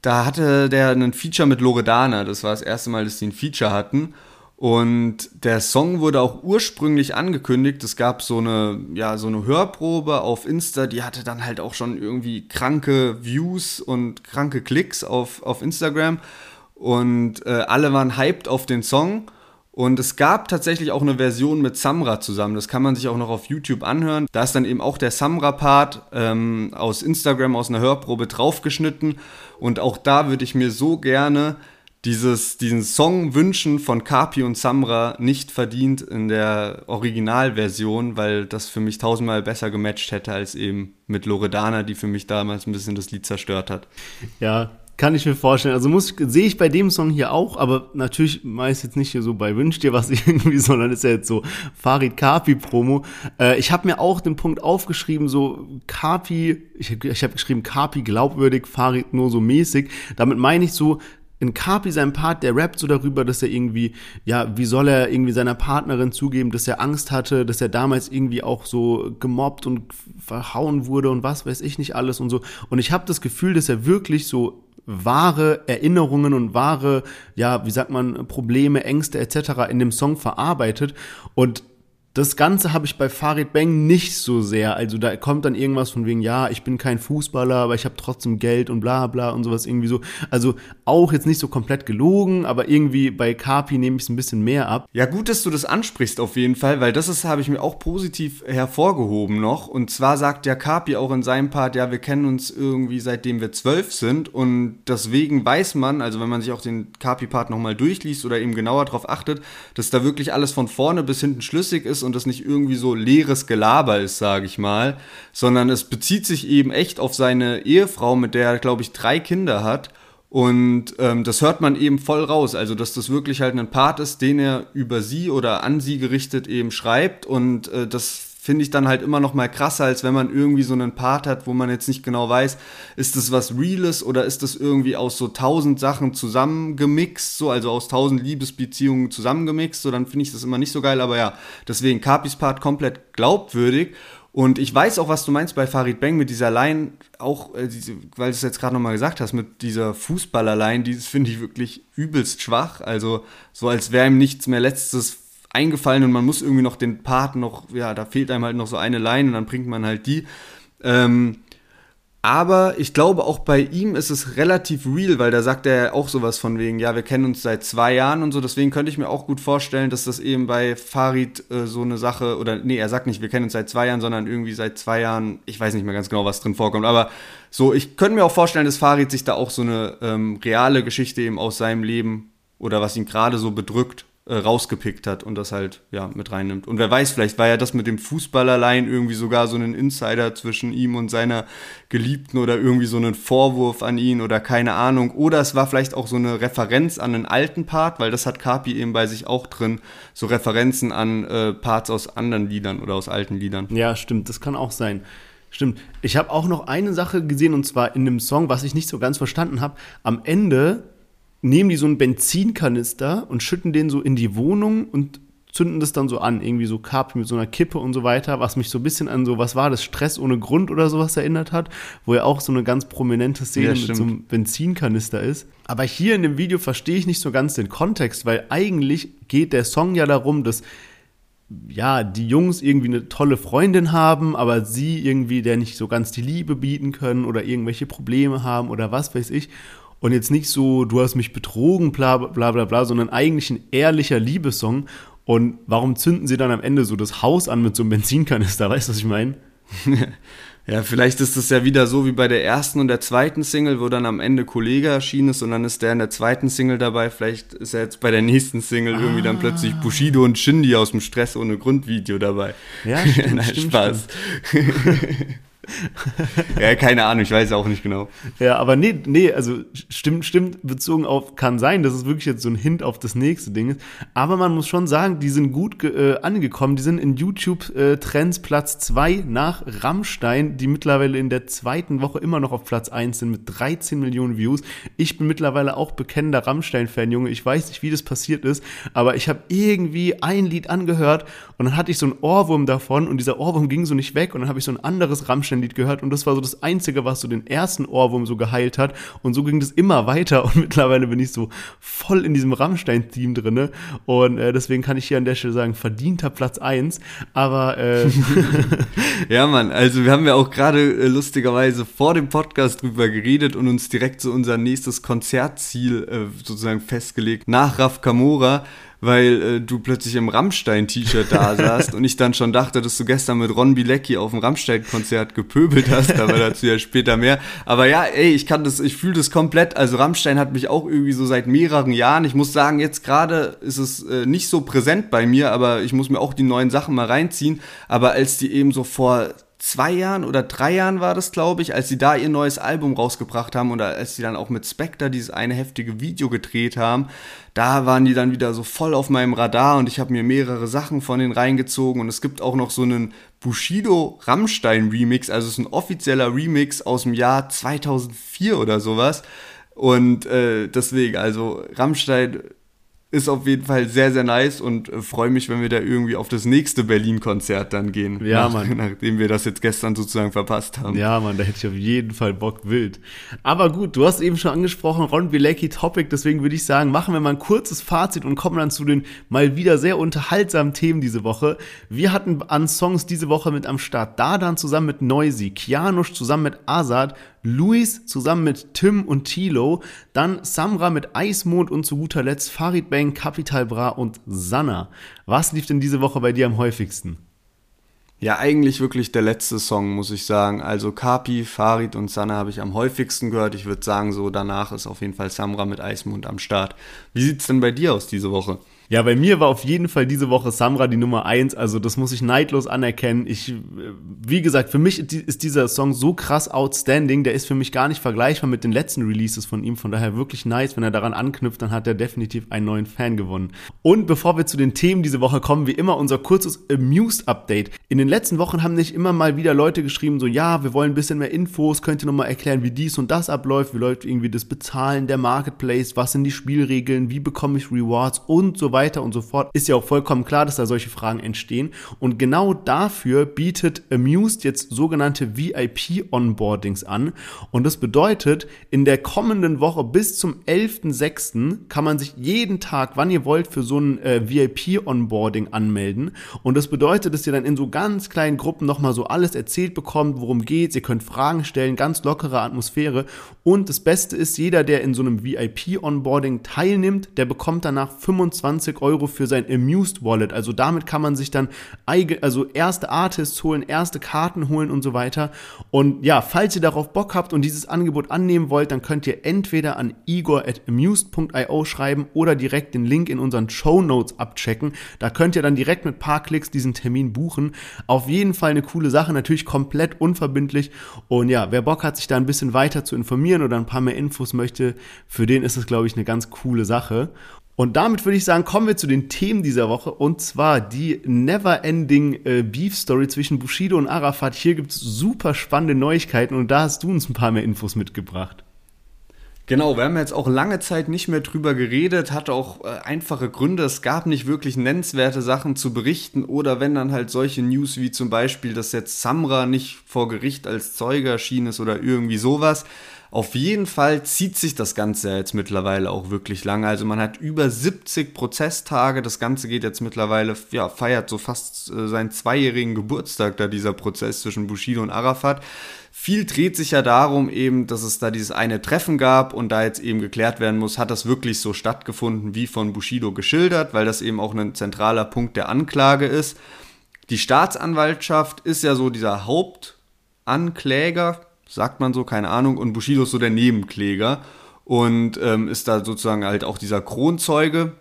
Da hatte der einen Feature mit Loredana. Das war das erste Mal, dass sie ein Feature hatten. Und der Song wurde auch ursprünglich angekündigt. Es gab so eine, ja, so eine Hörprobe auf Insta, die hatte dann halt auch schon irgendwie kranke Views und kranke Klicks auf, auf Instagram. Und äh, alle waren hyped auf den Song. Und es gab tatsächlich auch eine Version mit Samra zusammen. Das kann man sich auch noch auf YouTube anhören. Da ist dann eben auch der Samra-Part ähm, aus Instagram, aus einer Hörprobe draufgeschnitten. Und auch da würde ich mir so gerne dieses, diesen Song wünschen von Kapi und Samra nicht verdient in der Originalversion, weil das für mich tausendmal besser gematcht hätte als eben mit Loredana, die für mich damals ein bisschen das Lied zerstört hat. Ja, kann ich mir vorstellen. Also muss sehe ich bei dem Song hier auch, aber natürlich meist jetzt nicht hier so bei Wünsch dir was irgendwie, sondern ist ja jetzt so Farid Kapi Promo. Äh, ich habe mir auch den Punkt aufgeschrieben, so Kapi, ich, ich habe geschrieben Kapi glaubwürdig, Farid nur so mäßig. Damit meine ich so, in Carpi sein Part, der rappt so darüber, dass er irgendwie, ja, wie soll er irgendwie seiner Partnerin zugeben, dass er Angst hatte, dass er damals irgendwie auch so gemobbt und verhauen wurde und was weiß ich nicht alles und so. Und ich habe das Gefühl, dass er wirklich so wahre Erinnerungen und wahre, ja, wie sagt man, Probleme, Ängste etc. in dem Song verarbeitet. Und das Ganze habe ich bei Farid Bang nicht so sehr. Also da kommt dann irgendwas von wegen, ja, ich bin kein Fußballer, aber ich habe trotzdem Geld und bla bla und sowas irgendwie so. Also auch jetzt nicht so komplett gelogen, aber irgendwie bei Kapi nehme ich es ein bisschen mehr ab. Ja, gut, dass du das ansprichst auf jeden Fall, weil das habe ich mir auch positiv hervorgehoben noch. Und zwar sagt der Kapi auch in seinem Part, ja, wir kennen uns irgendwie seitdem wir zwölf sind und deswegen weiß man, also wenn man sich auch den Kapi-Part nochmal durchliest oder eben genauer darauf achtet, dass da wirklich alles von vorne bis hinten schlüssig ist und das nicht irgendwie so leeres Gelaber ist, sage ich mal, sondern es bezieht sich eben echt auf seine Ehefrau, mit der er, glaube ich, drei Kinder hat. Und ähm, das hört man eben voll raus. Also, dass das wirklich halt ein Part ist, den er über sie oder an sie gerichtet eben schreibt. Und äh, das finde ich dann halt immer noch mal krasser, als wenn man irgendwie so einen Part hat, wo man jetzt nicht genau weiß, ist das was Reales oder ist das irgendwie aus so tausend Sachen zusammengemixt, so also aus tausend Liebesbeziehungen zusammengemixt, so dann finde ich das immer nicht so geil, aber ja, deswegen Capis Part komplett glaubwürdig und ich weiß auch, was du meinst bei Farid Bang mit dieser Line, auch, äh, weil du es jetzt gerade nochmal gesagt hast, mit dieser Fußballer-Line, die finde ich wirklich übelst schwach. Also so, als wäre ihm nichts mehr letztes eingefallen und man muss irgendwie noch den Part noch, ja, da fehlt einem halt noch so eine Line und dann bringt man halt die. Ähm, aber ich glaube, auch bei ihm ist es relativ real, weil da sagt er auch sowas von wegen, ja, wir kennen uns seit zwei Jahren und so. Deswegen könnte ich mir auch gut vorstellen, dass das eben bei Farid äh, so eine Sache, oder nee, er sagt nicht, wir kennen uns seit zwei Jahren, sondern irgendwie seit zwei Jahren, ich weiß nicht mehr ganz genau, was drin vorkommt. Aber so, ich könnte mir auch vorstellen, dass Farid sich da auch so eine ähm, reale Geschichte eben aus seinem Leben oder was ihn gerade so bedrückt, rausgepickt hat und das halt ja mit reinnimmt. Und wer weiß, vielleicht war ja das mit dem Fußballerlein irgendwie sogar so ein Insider zwischen ihm und seiner Geliebten oder irgendwie so ein Vorwurf an ihn oder keine Ahnung. Oder es war vielleicht auch so eine Referenz an einen alten Part, weil das hat Kapi eben bei sich auch drin, so Referenzen an äh, Parts aus anderen Liedern oder aus alten Liedern. Ja, stimmt, das kann auch sein. Stimmt. Ich habe auch noch eine Sache gesehen und zwar in dem Song, was ich nicht so ganz verstanden habe. Am Ende nehmen die so einen Benzinkanister und schütten den so in die Wohnung und zünden das dann so an, irgendwie so Kapi mit so einer Kippe und so weiter, was mich so ein bisschen an so, was war das, Stress ohne Grund oder sowas erinnert hat, wo ja auch so eine ganz prominente Szene ja, mit so einem Benzinkanister ist. Aber hier in dem Video verstehe ich nicht so ganz den Kontext, weil eigentlich geht der Song ja darum, dass ja, die Jungs irgendwie eine tolle Freundin haben, aber sie irgendwie der nicht so ganz die Liebe bieten können oder irgendwelche Probleme haben oder was weiß ich und jetzt nicht so, du hast mich betrogen, bla bla bla bla, sondern eigentlich ein ehrlicher Liebessong. Und warum zünden sie dann am Ende so das Haus an mit so einem Benzinkanister? Weißt du, was ich meine? ja, vielleicht ist es ja wieder so wie bei der ersten und der zweiten Single, wo dann am Ende Kollege erschienen ist und dann ist der in der zweiten Single dabei. Vielleicht ist er jetzt bei der nächsten Single ah. irgendwie dann plötzlich ah. Bushido und Shindy aus dem Stress ohne Grundvideo dabei. Ja, stimmt, Nein, stimmt, Spaß. Stimmt. ja, keine Ahnung, ich weiß auch nicht genau. Ja, aber nee, nee, also stimmt, stimmt, bezogen auf, kann sein, dass es wirklich jetzt so ein Hint auf das nächste Ding ist. Aber man muss schon sagen, die sind gut äh, angekommen. Die sind in YouTube-Trends äh, Platz 2 nach Rammstein, die mittlerweile in der zweiten Woche immer noch auf Platz 1 sind mit 13 Millionen Views. Ich bin mittlerweile auch bekennender Rammstein-Fan, Junge. Ich weiß nicht, wie das passiert ist, aber ich habe irgendwie ein Lied angehört und dann hatte ich so einen Ohrwurm davon und dieser Ohrwurm ging so nicht weg und dann habe ich so ein anderes Rammstein Rammstein-Lied gehört und das war so das Einzige, was so den ersten Ohrwurm so geheilt hat. Und so ging das immer weiter und mittlerweile bin ich so voll in diesem Rammstein-Theme drinne. Und äh, deswegen kann ich hier an der Stelle sagen, verdienter Platz 1, aber äh Ja, Mann, also wir haben ja auch gerade äh, lustigerweise vor dem Podcast drüber geredet und uns direkt so unser nächstes Konzertziel äh, sozusagen festgelegt. Nach Raf Kamora weil äh, du plötzlich im Rammstein-T-Shirt da saßt und ich dann schon dachte, dass du gestern mit Ron Bilecki auf dem Rammstein-Konzert gepöbelt hast, aber dazu ja später mehr. Aber ja, ey, ich kann das, ich fühle das komplett. Also Rammstein hat mich auch irgendwie so seit mehreren Jahren. Ich muss sagen, jetzt gerade ist es äh, nicht so präsent bei mir, aber ich muss mir auch die neuen Sachen mal reinziehen. Aber als die eben so vor zwei Jahren oder drei Jahren war das, glaube ich, als sie da ihr neues Album rausgebracht haben oder als sie dann auch mit Spectre dieses eine heftige Video gedreht haben, da waren die dann wieder so voll auf meinem Radar und ich habe mir mehrere Sachen von denen reingezogen und es gibt auch noch so einen Bushido Rammstein Remix, also es ist ein offizieller Remix aus dem Jahr 2004 oder sowas. Und äh, deswegen, also Rammstein ist auf jeden Fall sehr, sehr nice und äh, freue mich, wenn wir da irgendwie auf das nächste Berlin-Konzert dann gehen. Ja, nach, Mann. Nachdem wir das jetzt gestern sozusagen verpasst haben. Ja, Mann, da hätte ich auf jeden Fall Bock wild. Aber gut, du hast eben schon angesprochen, Ron Bilecki Topic, deswegen würde ich sagen, machen wir mal ein kurzes Fazit und kommen dann zu den mal wieder sehr unterhaltsamen Themen diese Woche. Wir hatten an Songs diese Woche mit am Start Dardan zusammen mit Noisy, Kianush zusammen mit Azad, Luis zusammen mit Tim und Tilo, dann Samra mit Eismond und zu guter Letzt Farid Bang, Capital Bra und Sanna. Was lief denn diese Woche bei dir am häufigsten? Ja, eigentlich wirklich der letzte Song, muss ich sagen. Also Kapi, Farid und Sanna habe ich am häufigsten gehört. Ich würde sagen, so danach ist auf jeden Fall Samra mit Eismond am Start. Wie sieht's denn bei dir aus diese Woche? Ja, bei mir war auf jeden Fall diese Woche Samra die Nummer eins. Also das muss ich neidlos anerkennen. Ich, wie gesagt, für mich ist dieser Song so krass outstanding. Der ist für mich gar nicht vergleichbar mit den letzten Releases von ihm. Von daher wirklich nice. Wenn er daran anknüpft, dann hat er definitiv einen neuen Fan gewonnen. Und bevor wir zu den Themen diese Woche kommen, wie immer unser kurzes Amused-Update. In den letzten Wochen haben nicht immer mal wieder Leute geschrieben, so ja, wir wollen ein bisschen mehr Infos. Könnt ihr nochmal erklären, wie dies und das abläuft? Wie läuft irgendwie das Bezahlen der Marketplace? Was sind die Spielregeln? Wie bekomme ich Rewards? Und so weiter weiter und so fort, ist ja auch vollkommen klar, dass da solche Fragen entstehen. Und genau dafür bietet Amused jetzt sogenannte VIP-Onboardings an. Und das bedeutet, in der kommenden Woche bis zum 11.06. kann man sich jeden Tag, wann ihr wollt, für so ein äh, VIP-Onboarding anmelden. Und das bedeutet, dass ihr dann in so ganz kleinen Gruppen nochmal so alles erzählt bekommt, worum geht's. Ihr könnt Fragen stellen, ganz lockere Atmosphäre. Und das Beste ist, jeder, der in so einem VIP-Onboarding teilnimmt, der bekommt danach 25 25 Euro für sein Amused Wallet. Also damit kann man sich dann also erste Artists holen, erste Karten holen und so weiter. Und ja, falls ihr darauf Bock habt und dieses Angebot annehmen wollt, dann könnt ihr entweder an igor.amused.io schreiben oder direkt den Link in unseren Show Notes abchecken. Da könnt ihr dann direkt mit paar Klicks diesen Termin buchen. Auf jeden Fall eine coole Sache, natürlich komplett unverbindlich. Und ja, wer Bock hat, sich da ein bisschen weiter zu informieren oder ein paar mehr Infos möchte, für den ist es, glaube ich, eine ganz coole Sache. Und damit würde ich sagen, kommen wir zu den Themen dieser Woche und zwar die Never-Ending äh, Beef Story zwischen Bushido und Arafat. Hier gibt es super spannende Neuigkeiten und da hast du uns ein paar mehr Infos mitgebracht. Genau, wir haben jetzt auch lange Zeit nicht mehr drüber geredet, hatte auch äh, einfache Gründe. Es gab nicht wirklich nennenswerte Sachen zu berichten oder wenn dann halt solche News wie zum Beispiel, dass jetzt Samra nicht vor Gericht als Zeuge erschienen ist oder irgendwie sowas. Auf jeden Fall zieht sich das Ganze jetzt mittlerweile auch wirklich lange. Also man hat über 70 Prozesstage. Das Ganze geht jetzt mittlerweile, ja, feiert so fast äh, seinen zweijährigen Geburtstag da dieser Prozess zwischen Bushido und Arafat. Viel dreht sich ja darum eben, dass es da dieses eine Treffen gab und da jetzt eben geklärt werden muss, hat das wirklich so stattgefunden wie von Bushido geschildert, weil das eben auch ein zentraler Punkt der Anklage ist. Die Staatsanwaltschaft ist ja so dieser Hauptankläger, sagt man so, keine Ahnung, und Bushido ist so der Nebenkläger und ähm, ist da sozusagen halt auch dieser Kronzeuge.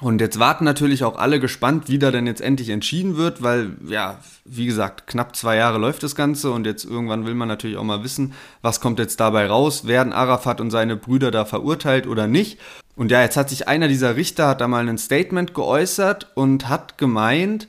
Und jetzt warten natürlich auch alle gespannt, wie da denn jetzt endlich entschieden wird, weil, ja, wie gesagt, knapp zwei Jahre läuft das Ganze und jetzt irgendwann will man natürlich auch mal wissen, was kommt jetzt dabei raus, werden Arafat und seine Brüder da verurteilt oder nicht. Und ja, jetzt hat sich einer dieser Richter, hat da mal ein Statement geäußert und hat gemeint,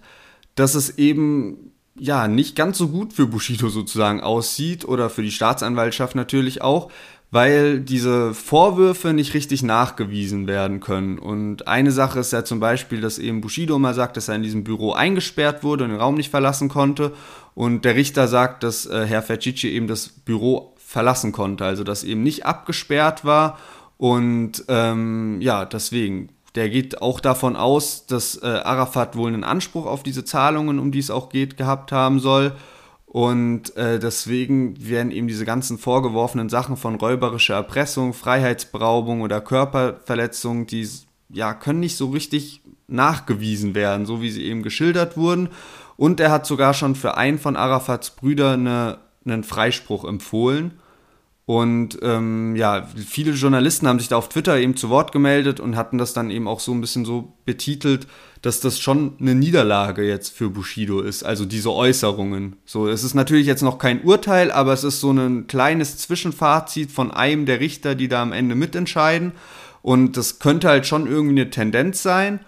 dass es eben ja nicht ganz so gut für Bushido sozusagen aussieht oder für die Staatsanwaltschaft natürlich auch, weil diese Vorwürfe nicht richtig nachgewiesen werden können. Und eine Sache ist ja zum Beispiel, dass eben Bushido mal sagt, dass er in diesem Büro eingesperrt wurde und den Raum nicht verlassen konnte. Und der Richter sagt, dass äh, Herr Fercici eben das Büro verlassen konnte, also dass eben nicht abgesperrt war. Und ähm, ja, deswegen, der geht auch davon aus, dass äh, Arafat wohl einen Anspruch auf diese Zahlungen, um die es auch geht, gehabt haben soll. Und äh, deswegen werden ihm diese ganzen vorgeworfenen Sachen von räuberischer Erpressung, Freiheitsberaubung oder Körperverletzung, die ja, können nicht so richtig nachgewiesen werden, so wie sie eben geschildert wurden. Und er hat sogar schon für einen von Arafats Brüder eine, einen Freispruch empfohlen. Und ähm, ja, viele Journalisten haben sich da auf Twitter eben zu Wort gemeldet und hatten das dann eben auch so ein bisschen so betitelt, dass das schon eine Niederlage jetzt für Bushido ist, also diese Äußerungen. So, es ist natürlich jetzt noch kein Urteil, aber es ist so ein kleines Zwischenfazit von einem der Richter, die da am Ende mitentscheiden. Und das könnte halt schon irgendwie eine Tendenz sein.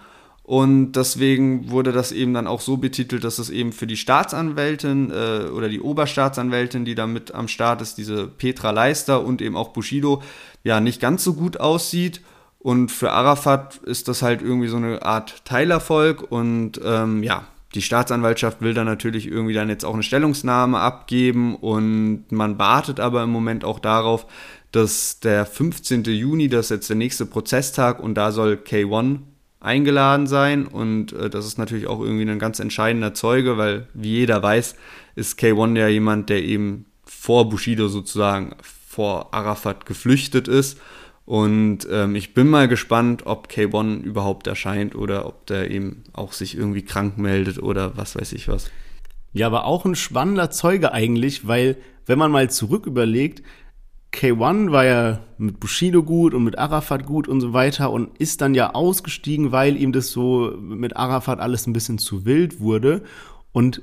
Und deswegen wurde das eben dann auch so betitelt, dass es eben für die Staatsanwältin äh, oder die Oberstaatsanwältin, die da mit am Start ist, diese Petra Leister und eben auch Bushido, ja, nicht ganz so gut aussieht. Und für Arafat ist das halt irgendwie so eine Art Teilerfolg. Und ähm, ja, die Staatsanwaltschaft will da natürlich irgendwie dann jetzt auch eine Stellungnahme abgeben. Und man wartet aber im Moment auch darauf, dass der 15. Juni, das ist jetzt der nächste Prozesstag und da soll K1 eingeladen sein und äh, das ist natürlich auch irgendwie ein ganz entscheidender Zeuge, weil wie jeder weiß, ist K1 ja jemand, der eben vor Bushido sozusagen vor Arafat geflüchtet ist und ähm, ich bin mal gespannt, ob K1 überhaupt erscheint oder ob der eben auch sich irgendwie krank meldet oder was weiß ich was. Ja, aber auch ein spannender Zeuge eigentlich, weil wenn man mal zurück überlegt, K1 war ja mit Bushido gut und mit Arafat gut und so weiter und ist dann ja ausgestiegen, weil ihm das so mit Arafat alles ein bisschen zu wild wurde. Und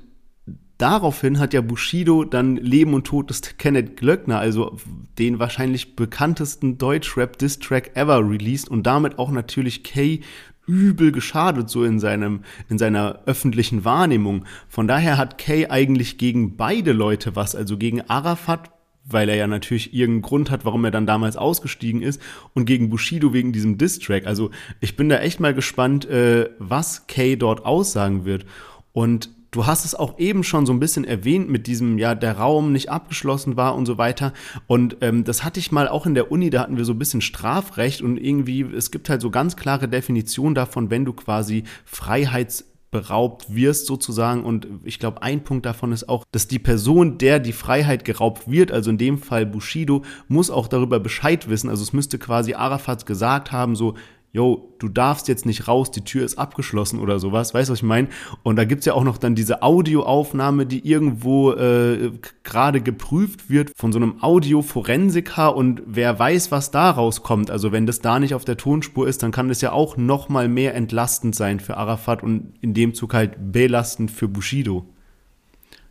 daraufhin hat ja Bushido dann Leben und Tod des Kenneth Glöckner, also den wahrscheinlich bekanntesten Deutschrap-Diss-Track ever released und damit auch natürlich Kay übel geschadet, so in seinem, in seiner öffentlichen Wahrnehmung. Von daher hat Kay eigentlich gegen beide Leute was, also gegen Arafat weil er ja natürlich irgendeinen Grund hat, warum er dann damals ausgestiegen ist und gegen Bushido wegen diesem Diss-Track. Also ich bin da echt mal gespannt, äh, was Kay dort aussagen wird. Und du hast es auch eben schon so ein bisschen erwähnt mit diesem, ja, der Raum nicht abgeschlossen war und so weiter. Und ähm, das hatte ich mal auch in der Uni, da hatten wir so ein bisschen Strafrecht und irgendwie, es gibt halt so ganz klare Definitionen davon, wenn du quasi Freiheits beraubt wirst sozusagen. Und ich glaube, ein Punkt davon ist auch, dass die Person, der die Freiheit geraubt wird, also in dem Fall Bushido, muss auch darüber Bescheid wissen. Also es müsste quasi Arafat gesagt haben, so, yo, du darfst jetzt nicht raus, die Tür ist abgeschlossen oder sowas, weißt du, was ich meine? Und da gibt's ja auch noch dann diese Audioaufnahme, die irgendwo äh, gerade geprüft wird von so einem Audioforensiker und wer weiß, was da rauskommt. Also wenn das da nicht auf der Tonspur ist, dann kann das ja auch noch mal mehr entlastend sein für Arafat und in dem Zug halt belastend für Bushido.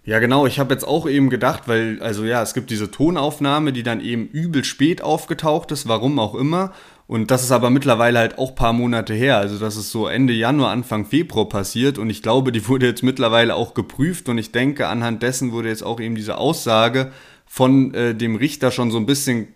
Ja, genau. Ich habe jetzt auch eben gedacht, weil, also ja, es gibt diese Tonaufnahme, die dann eben übel spät aufgetaucht ist, warum auch immer. Und das ist aber mittlerweile halt auch paar Monate her. Also das ist so Ende Januar, Anfang Februar passiert. Und ich glaube, die wurde jetzt mittlerweile auch geprüft. Und ich denke, anhand dessen wurde jetzt auch eben diese Aussage von äh, dem Richter schon so ein bisschen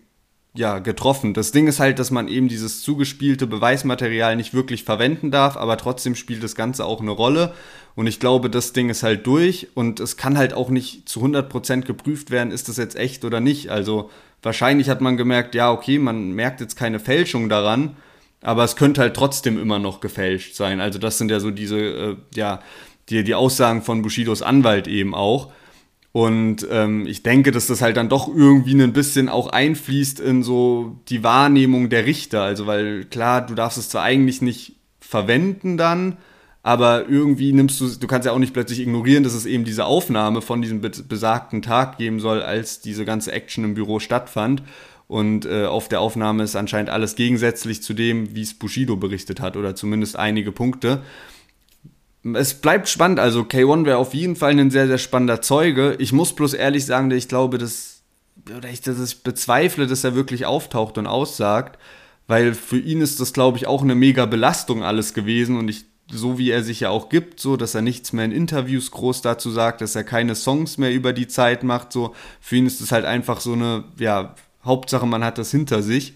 ja, getroffen. Das Ding ist halt, dass man eben dieses zugespielte Beweismaterial nicht wirklich verwenden darf, aber trotzdem spielt das Ganze auch eine Rolle. Und ich glaube, das Ding ist halt durch und es kann halt auch nicht zu 100% geprüft werden, ist das jetzt echt oder nicht. Also wahrscheinlich hat man gemerkt, ja, okay, man merkt jetzt keine Fälschung daran, aber es könnte halt trotzdem immer noch gefälscht sein. Also das sind ja so diese, äh, ja, die, die Aussagen von Bushidos Anwalt eben auch. Und ähm, ich denke, dass das halt dann doch irgendwie ein bisschen auch einfließt in so die Wahrnehmung der Richter. Also, weil klar, du darfst es zwar eigentlich nicht verwenden dann, aber irgendwie nimmst du, du kannst ja auch nicht plötzlich ignorieren, dass es eben diese Aufnahme von diesem besagten Tag geben soll, als diese ganze Action im Büro stattfand. Und äh, auf der Aufnahme ist anscheinend alles gegensätzlich zu dem, wie es Bushido berichtet hat, oder zumindest einige Punkte. Es bleibt spannend, also K1 wäre auf jeden Fall ein sehr, sehr spannender Zeuge. Ich muss bloß ehrlich sagen, ich glaube, dass, oder ich, dass ich bezweifle, dass er wirklich auftaucht und aussagt, weil für ihn ist das, glaube ich, auch eine mega Belastung alles gewesen und ich so wie er sich ja auch gibt, so dass er nichts mehr in Interviews groß dazu sagt, dass er keine Songs mehr über die Zeit macht, so für ihn ist es halt einfach so eine ja Hauptsache man hat das hinter sich.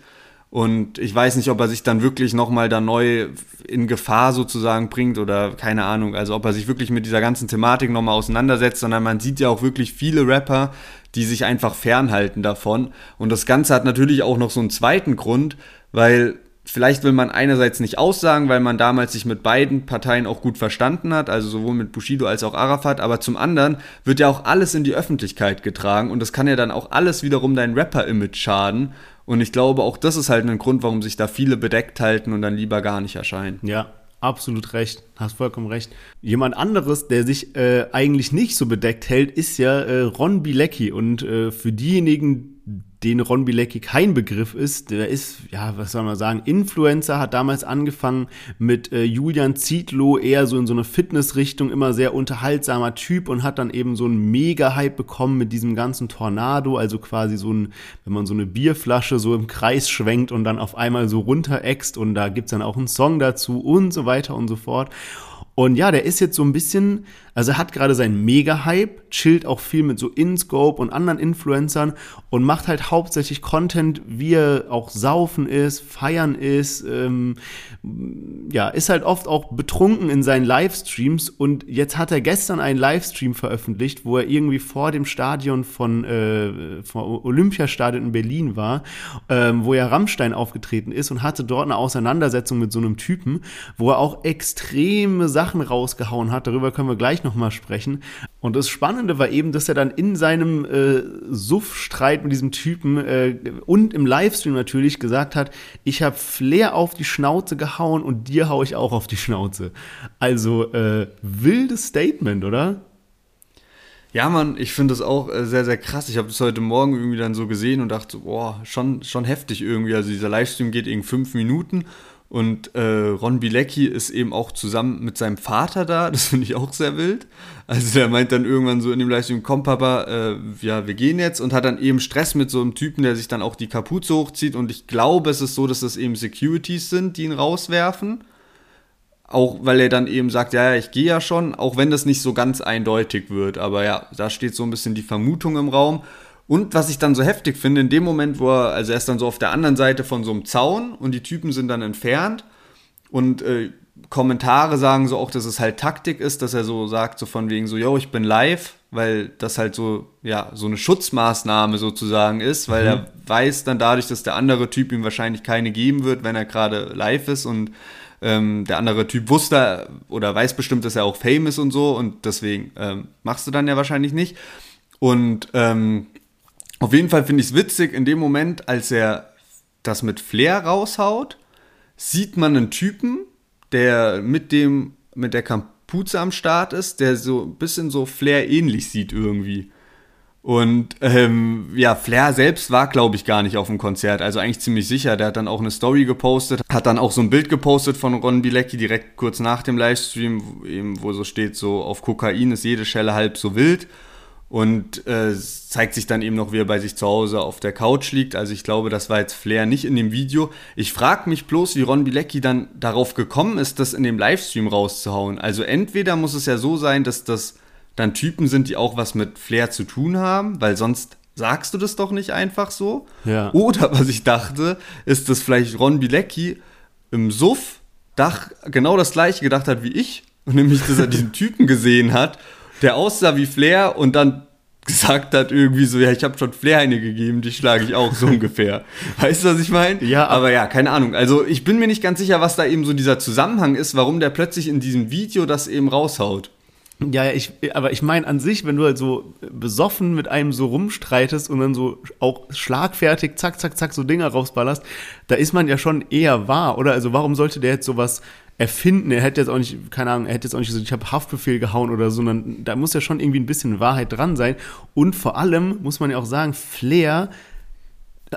Und ich weiß nicht, ob er sich dann wirklich nochmal da neu in Gefahr sozusagen bringt oder keine Ahnung. Also ob er sich wirklich mit dieser ganzen Thematik nochmal auseinandersetzt, sondern man sieht ja auch wirklich viele Rapper, die sich einfach fernhalten davon. Und das Ganze hat natürlich auch noch so einen zweiten Grund, weil vielleicht will man einerseits nicht aussagen, weil man damals sich mit beiden Parteien auch gut verstanden hat, also sowohl mit Bushido als auch Arafat, aber zum anderen wird ja auch alles in die Öffentlichkeit getragen und das kann ja dann auch alles wiederum dein Rapper-Image schaden. Und ich glaube, auch das ist halt ein Grund, warum sich da viele bedeckt halten und dann lieber gar nicht erscheinen. Ja, absolut recht. Hast vollkommen recht. Jemand anderes, der sich äh, eigentlich nicht so bedeckt hält, ist ja äh, Ron Bilecki. Und äh, für diejenigen, den Ron Bilecki kein Begriff ist. Der ist, ja, was soll man sagen, Influencer, hat damals angefangen mit äh, Julian Zietlow, eher so in so eine Fitnessrichtung, immer sehr unterhaltsamer Typ und hat dann eben so einen Mega-Hype bekommen mit diesem ganzen Tornado, also quasi so ein, wenn man so eine Bierflasche so im Kreis schwenkt und dann auf einmal so runterext und da gibt's dann auch einen Song dazu und so weiter und so fort. Und ja, der ist jetzt so ein bisschen, also er hat gerade seinen Mega-Hype, chillt auch viel mit so InScope und anderen Influencern und macht halt hauptsächlich Content, wie er auch saufen ist, feiern ist, ähm, ja, ist halt oft auch betrunken in seinen Livestreams und jetzt hat er gestern einen Livestream veröffentlicht, wo er irgendwie vor dem Stadion von, äh, vom Olympiastadion in Berlin war, ähm, wo er Rammstein aufgetreten ist und hatte dort eine Auseinandersetzung mit so einem Typen, wo er auch extreme Sachen rausgehauen hat. Darüber können wir gleich nochmal sprechen. Und das Spannende war eben, dass er dann in seinem äh, Suff-Streit mit diesem Typen äh, und im Livestream natürlich gesagt hat, ich habe Flair auf die Schnauze gehauen und dir hau ich auch auf die Schnauze. Also äh, wildes Statement, oder? Ja, Mann, ich finde das auch äh, sehr, sehr krass. Ich habe das heute Morgen irgendwie dann so gesehen und dachte, boah, schon, schon heftig irgendwie. Also dieser Livestream geht irgendwie fünf Minuten und äh, Ron Bilecki ist eben auch zusammen mit seinem Vater da. Das finde ich auch sehr wild. Also der meint dann irgendwann so in dem Livestream, komm Papa, äh, ja, wir gehen jetzt. Und hat dann eben Stress mit so einem Typen, der sich dann auch die Kapuze hochzieht. Und ich glaube, es ist so, dass das eben Securities sind, die ihn rauswerfen. Auch weil er dann eben sagt, ja, ja, ich gehe ja schon, auch wenn das nicht so ganz eindeutig wird. Aber ja, da steht so ein bisschen die Vermutung im Raum. Und was ich dann so heftig finde, in dem Moment, wo er, also er ist dann so auf der anderen Seite von so einem Zaun und die Typen sind dann entfernt und äh, Kommentare sagen so auch, dass es halt Taktik ist, dass er so sagt, so von wegen so, yo, ich bin live, weil das halt so, ja, so eine Schutzmaßnahme sozusagen ist, weil mhm. er weiß dann dadurch, dass der andere Typ ihm wahrscheinlich keine geben wird, wenn er gerade live ist und ähm, der andere Typ wusste oder weiß bestimmt, dass er auch Fame ist und so und deswegen ähm, machst du dann ja wahrscheinlich nicht. Und ähm, auf jeden Fall finde ich es witzig, in dem Moment, als er das mit Flair raushaut, sieht man einen Typen, der mit dem, mit der Kapuze am Start ist, der so ein bisschen so Flair ähnlich sieht irgendwie. Und ähm, ja, Flair selbst war, glaube ich, gar nicht auf dem Konzert. Also eigentlich ziemlich sicher. Der hat dann auch eine Story gepostet, hat dann auch so ein Bild gepostet von Ron Bilecki direkt kurz nach dem Livestream, eben, wo so steht, so auf Kokain ist jede Schelle halb so wild und äh, zeigt sich dann eben noch, wie er bei sich zu Hause auf der Couch liegt. Also ich glaube, das war jetzt Flair nicht in dem Video. Ich frage mich bloß, wie Ron Bilecki dann darauf gekommen ist, das in dem Livestream rauszuhauen. Also entweder muss es ja so sein, dass das dann Typen sind, die auch was mit Flair zu tun haben, weil sonst sagst du das doch nicht einfach so. Ja. Oder was ich dachte, ist, dass vielleicht Ron Bilecki im Suff Dach genau das gleiche gedacht hat wie ich. Und nämlich, dass er diesen Typen gesehen hat der aussah wie Flair und dann gesagt hat irgendwie so, ja, ich habe schon Flair eine gegeben, die schlage ich auch so ungefähr. Weißt du, was ich meine? Ja. Aber ja, keine Ahnung. Also ich bin mir nicht ganz sicher, was da eben so dieser Zusammenhang ist, warum der plötzlich in diesem Video das eben raushaut. Ja, ich, aber ich meine an sich, wenn du halt so besoffen mit einem so rumstreitest und dann so auch schlagfertig, zack, zack, zack, so Dinger rausballerst, da ist man ja schon eher wahr, oder? Also warum sollte der jetzt sowas erfinden. Er hätte jetzt auch nicht, keine Ahnung, er hätte jetzt auch nicht gesagt, ich habe Haftbefehl gehauen oder so, sondern da muss ja schon irgendwie ein bisschen Wahrheit dran sein. Und vor allem muss man ja auch sagen, Flair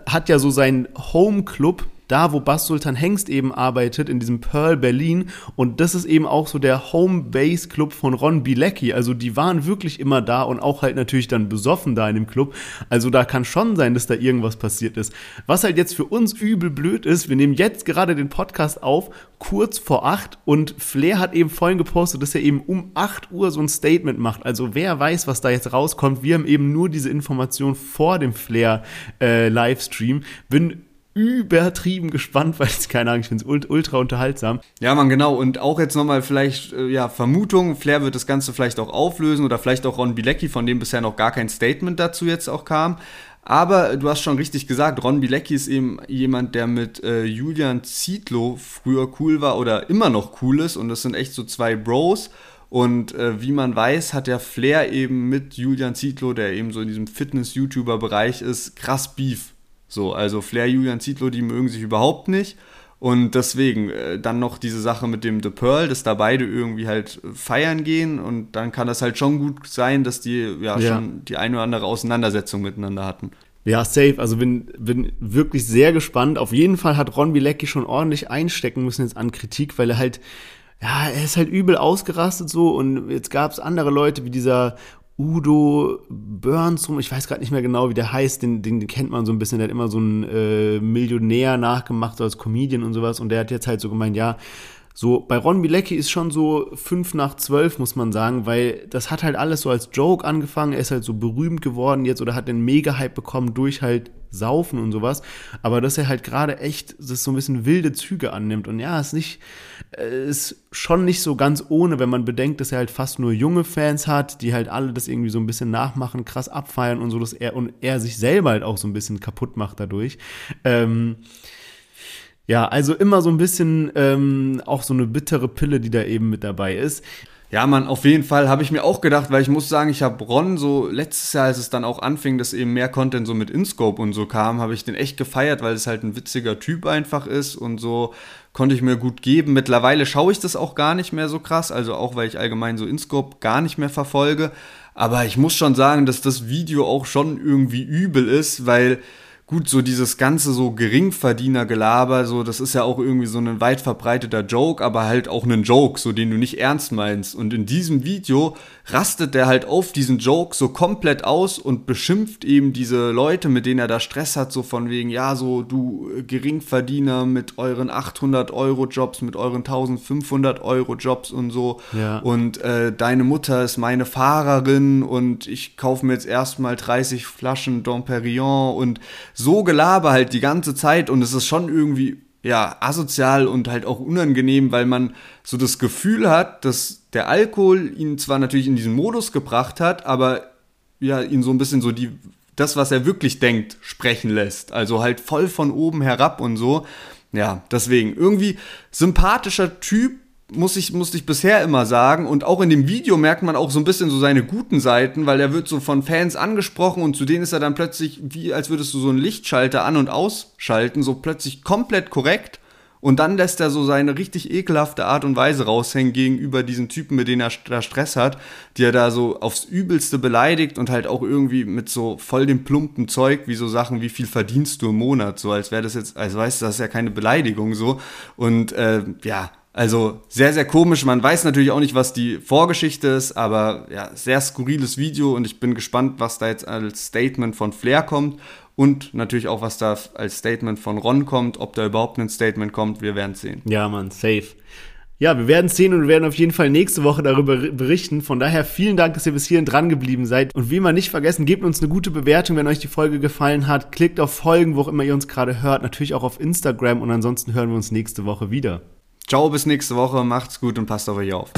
hat ja so seinen Home Club da, wo Bass Sultan Hengst eben arbeitet, in diesem Pearl Berlin. Und das ist eben auch so der Home Base Club von Ron Bilecki. Also die waren wirklich immer da und auch halt natürlich dann besoffen da in dem Club. Also da kann schon sein, dass da irgendwas passiert ist. Was halt jetzt für uns übel blöd ist, wir nehmen jetzt gerade den Podcast auf, kurz vor acht und Flair hat eben vorhin gepostet, dass er eben um acht Uhr so ein Statement macht. Also wer weiß, was da jetzt rauskommt. Wir haben eben nur diese Information vor dem Flair äh, Livestream. Bin übertrieben gespannt, weil ich keine Ahnung, ich finde es ultra unterhaltsam. Ja, man, genau. Und auch jetzt nochmal vielleicht, äh, ja, Vermutung, Flair wird das Ganze vielleicht auch auflösen oder vielleicht auch Ron Bilecki, von dem bisher noch gar kein Statement dazu jetzt auch kam. Aber du hast schon richtig gesagt, Ron Bilecki ist eben jemand, der mit äh, Julian Zietlow früher cool war oder immer noch cool ist. Und das sind echt so zwei Bros. Und äh, wie man weiß, hat der Flair eben mit Julian Zietlow, der eben so in diesem Fitness-YouTuber-Bereich ist, krass Beef. So, also Flair, Julian Zietlow, die mögen sich überhaupt nicht. Und deswegen äh, dann noch diese Sache mit dem The Pearl, dass da beide irgendwie halt feiern gehen und dann kann das halt schon gut sein, dass die ja, ja. schon die eine oder andere Auseinandersetzung miteinander hatten. Ja, safe. Also bin, bin wirklich sehr gespannt. Auf jeden Fall hat Ron Bilecki schon ordentlich einstecken müssen jetzt an Kritik, weil er halt, ja, er ist halt übel ausgerastet so und jetzt gab es andere Leute wie dieser Udo Burns rum, ich weiß gerade nicht mehr genau, wie der heißt, den, den, kennt man so ein bisschen, der hat immer so einen äh, Millionär nachgemacht so als Comedian und sowas. Und der hat jetzt halt so gemeint, ja, so, bei Ron Bilecki ist schon so fünf nach zwölf, muss man sagen, weil das hat halt alles so als Joke angefangen. Er ist halt so berühmt geworden jetzt oder hat den Mega-Hype bekommen durch halt Saufen und sowas. Aber dass er halt gerade echt das so ein bisschen wilde Züge annimmt. Und ja, ist nicht, äh, ist schon nicht so ganz ohne, wenn man bedenkt, dass er halt fast nur junge Fans hat, die halt alle das irgendwie so ein bisschen nachmachen, krass abfeiern und so, dass er und er sich selber halt auch so ein bisschen kaputt macht dadurch. Ähm, ja, also immer so ein bisschen ähm, auch so eine bittere Pille, die da eben mit dabei ist. Ja, man, auf jeden Fall habe ich mir auch gedacht, weil ich muss sagen, ich habe Ron so letztes Jahr, als es dann auch anfing, dass eben mehr Content so mit InScope und so kam, habe ich den echt gefeiert, weil es halt ein witziger Typ einfach ist und so konnte ich mir gut geben. Mittlerweile schaue ich das auch gar nicht mehr so krass, also auch weil ich allgemein so InScope gar nicht mehr verfolge. Aber ich muss schon sagen, dass das Video auch schon irgendwie übel ist, weil gut, so dieses ganze so Geringverdiener-Gelaber, so, das ist ja auch irgendwie so ein weit verbreiteter Joke, aber halt auch ein Joke, so den du nicht ernst meinst. Und in diesem Video rastet der halt auf diesen Joke so komplett aus und beschimpft eben diese Leute, mit denen er da Stress hat, so von wegen, ja, so du Geringverdiener mit euren 800 Euro Jobs, mit euren 1500 Euro Jobs und so. Ja. Und äh, deine Mutter ist meine Fahrerin und ich kaufe mir jetzt erstmal 30 Flaschen Dom Perignon und so Gelaber halt die ganze Zeit und es ist schon irgendwie ja asozial und halt auch unangenehm, weil man so das Gefühl hat, dass der Alkohol ihn zwar natürlich in diesen Modus gebracht hat, aber ja ihn so ein bisschen so die das, was er wirklich denkt, sprechen lässt. Also halt voll von oben herab und so. Ja, deswegen irgendwie sympathischer Typ, muss ich, musste ich bisher immer sagen. Und auch in dem Video merkt man auch so ein bisschen so seine guten Seiten, weil er wird so von Fans angesprochen und zu denen ist er dann plötzlich, wie als würdest du so einen Lichtschalter an- und ausschalten, so plötzlich komplett korrekt. Und dann lässt er so seine richtig ekelhafte Art und Weise raushängen gegenüber diesen Typen, mit denen er da Stress hat, die er da so aufs Übelste beleidigt und halt auch irgendwie mit so voll dem plumpen Zeug, wie so Sachen, wie viel verdienst du im Monat, so als wäre das jetzt, als weißt du, das ist ja keine Beleidigung so. Und äh, ja, also sehr, sehr komisch. Man weiß natürlich auch nicht, was die Vorgeschichte ist, aber ja, sehr skurriles Video und ich bin gespannt, was da jetzt als Statement von Flair kommt und natürlich auch, was da als Statement von Ron kommt, ob da überhaupt ein Statement kommt. Wir werden sehen. Ja, man, safe. Ja, wir werden sehen und wir werden auf jeden Fall nächste Woche darüber berichten. Von daher vielen Dank, dass ihr bis hierhin dran geblieben seid. Und wie immer nicht vergessen, gebt uns eine gute Bewertung, wenn euch die Folge gefallen hat. Klickt auf Folgen, wo auch immer ihr uns gerade hört. Natürlich auch auf Instagram und ansonsten hören wir uns nächste Woche wieder. Ciao, bis nächste Woche, macht's gut und passt auf euch auf.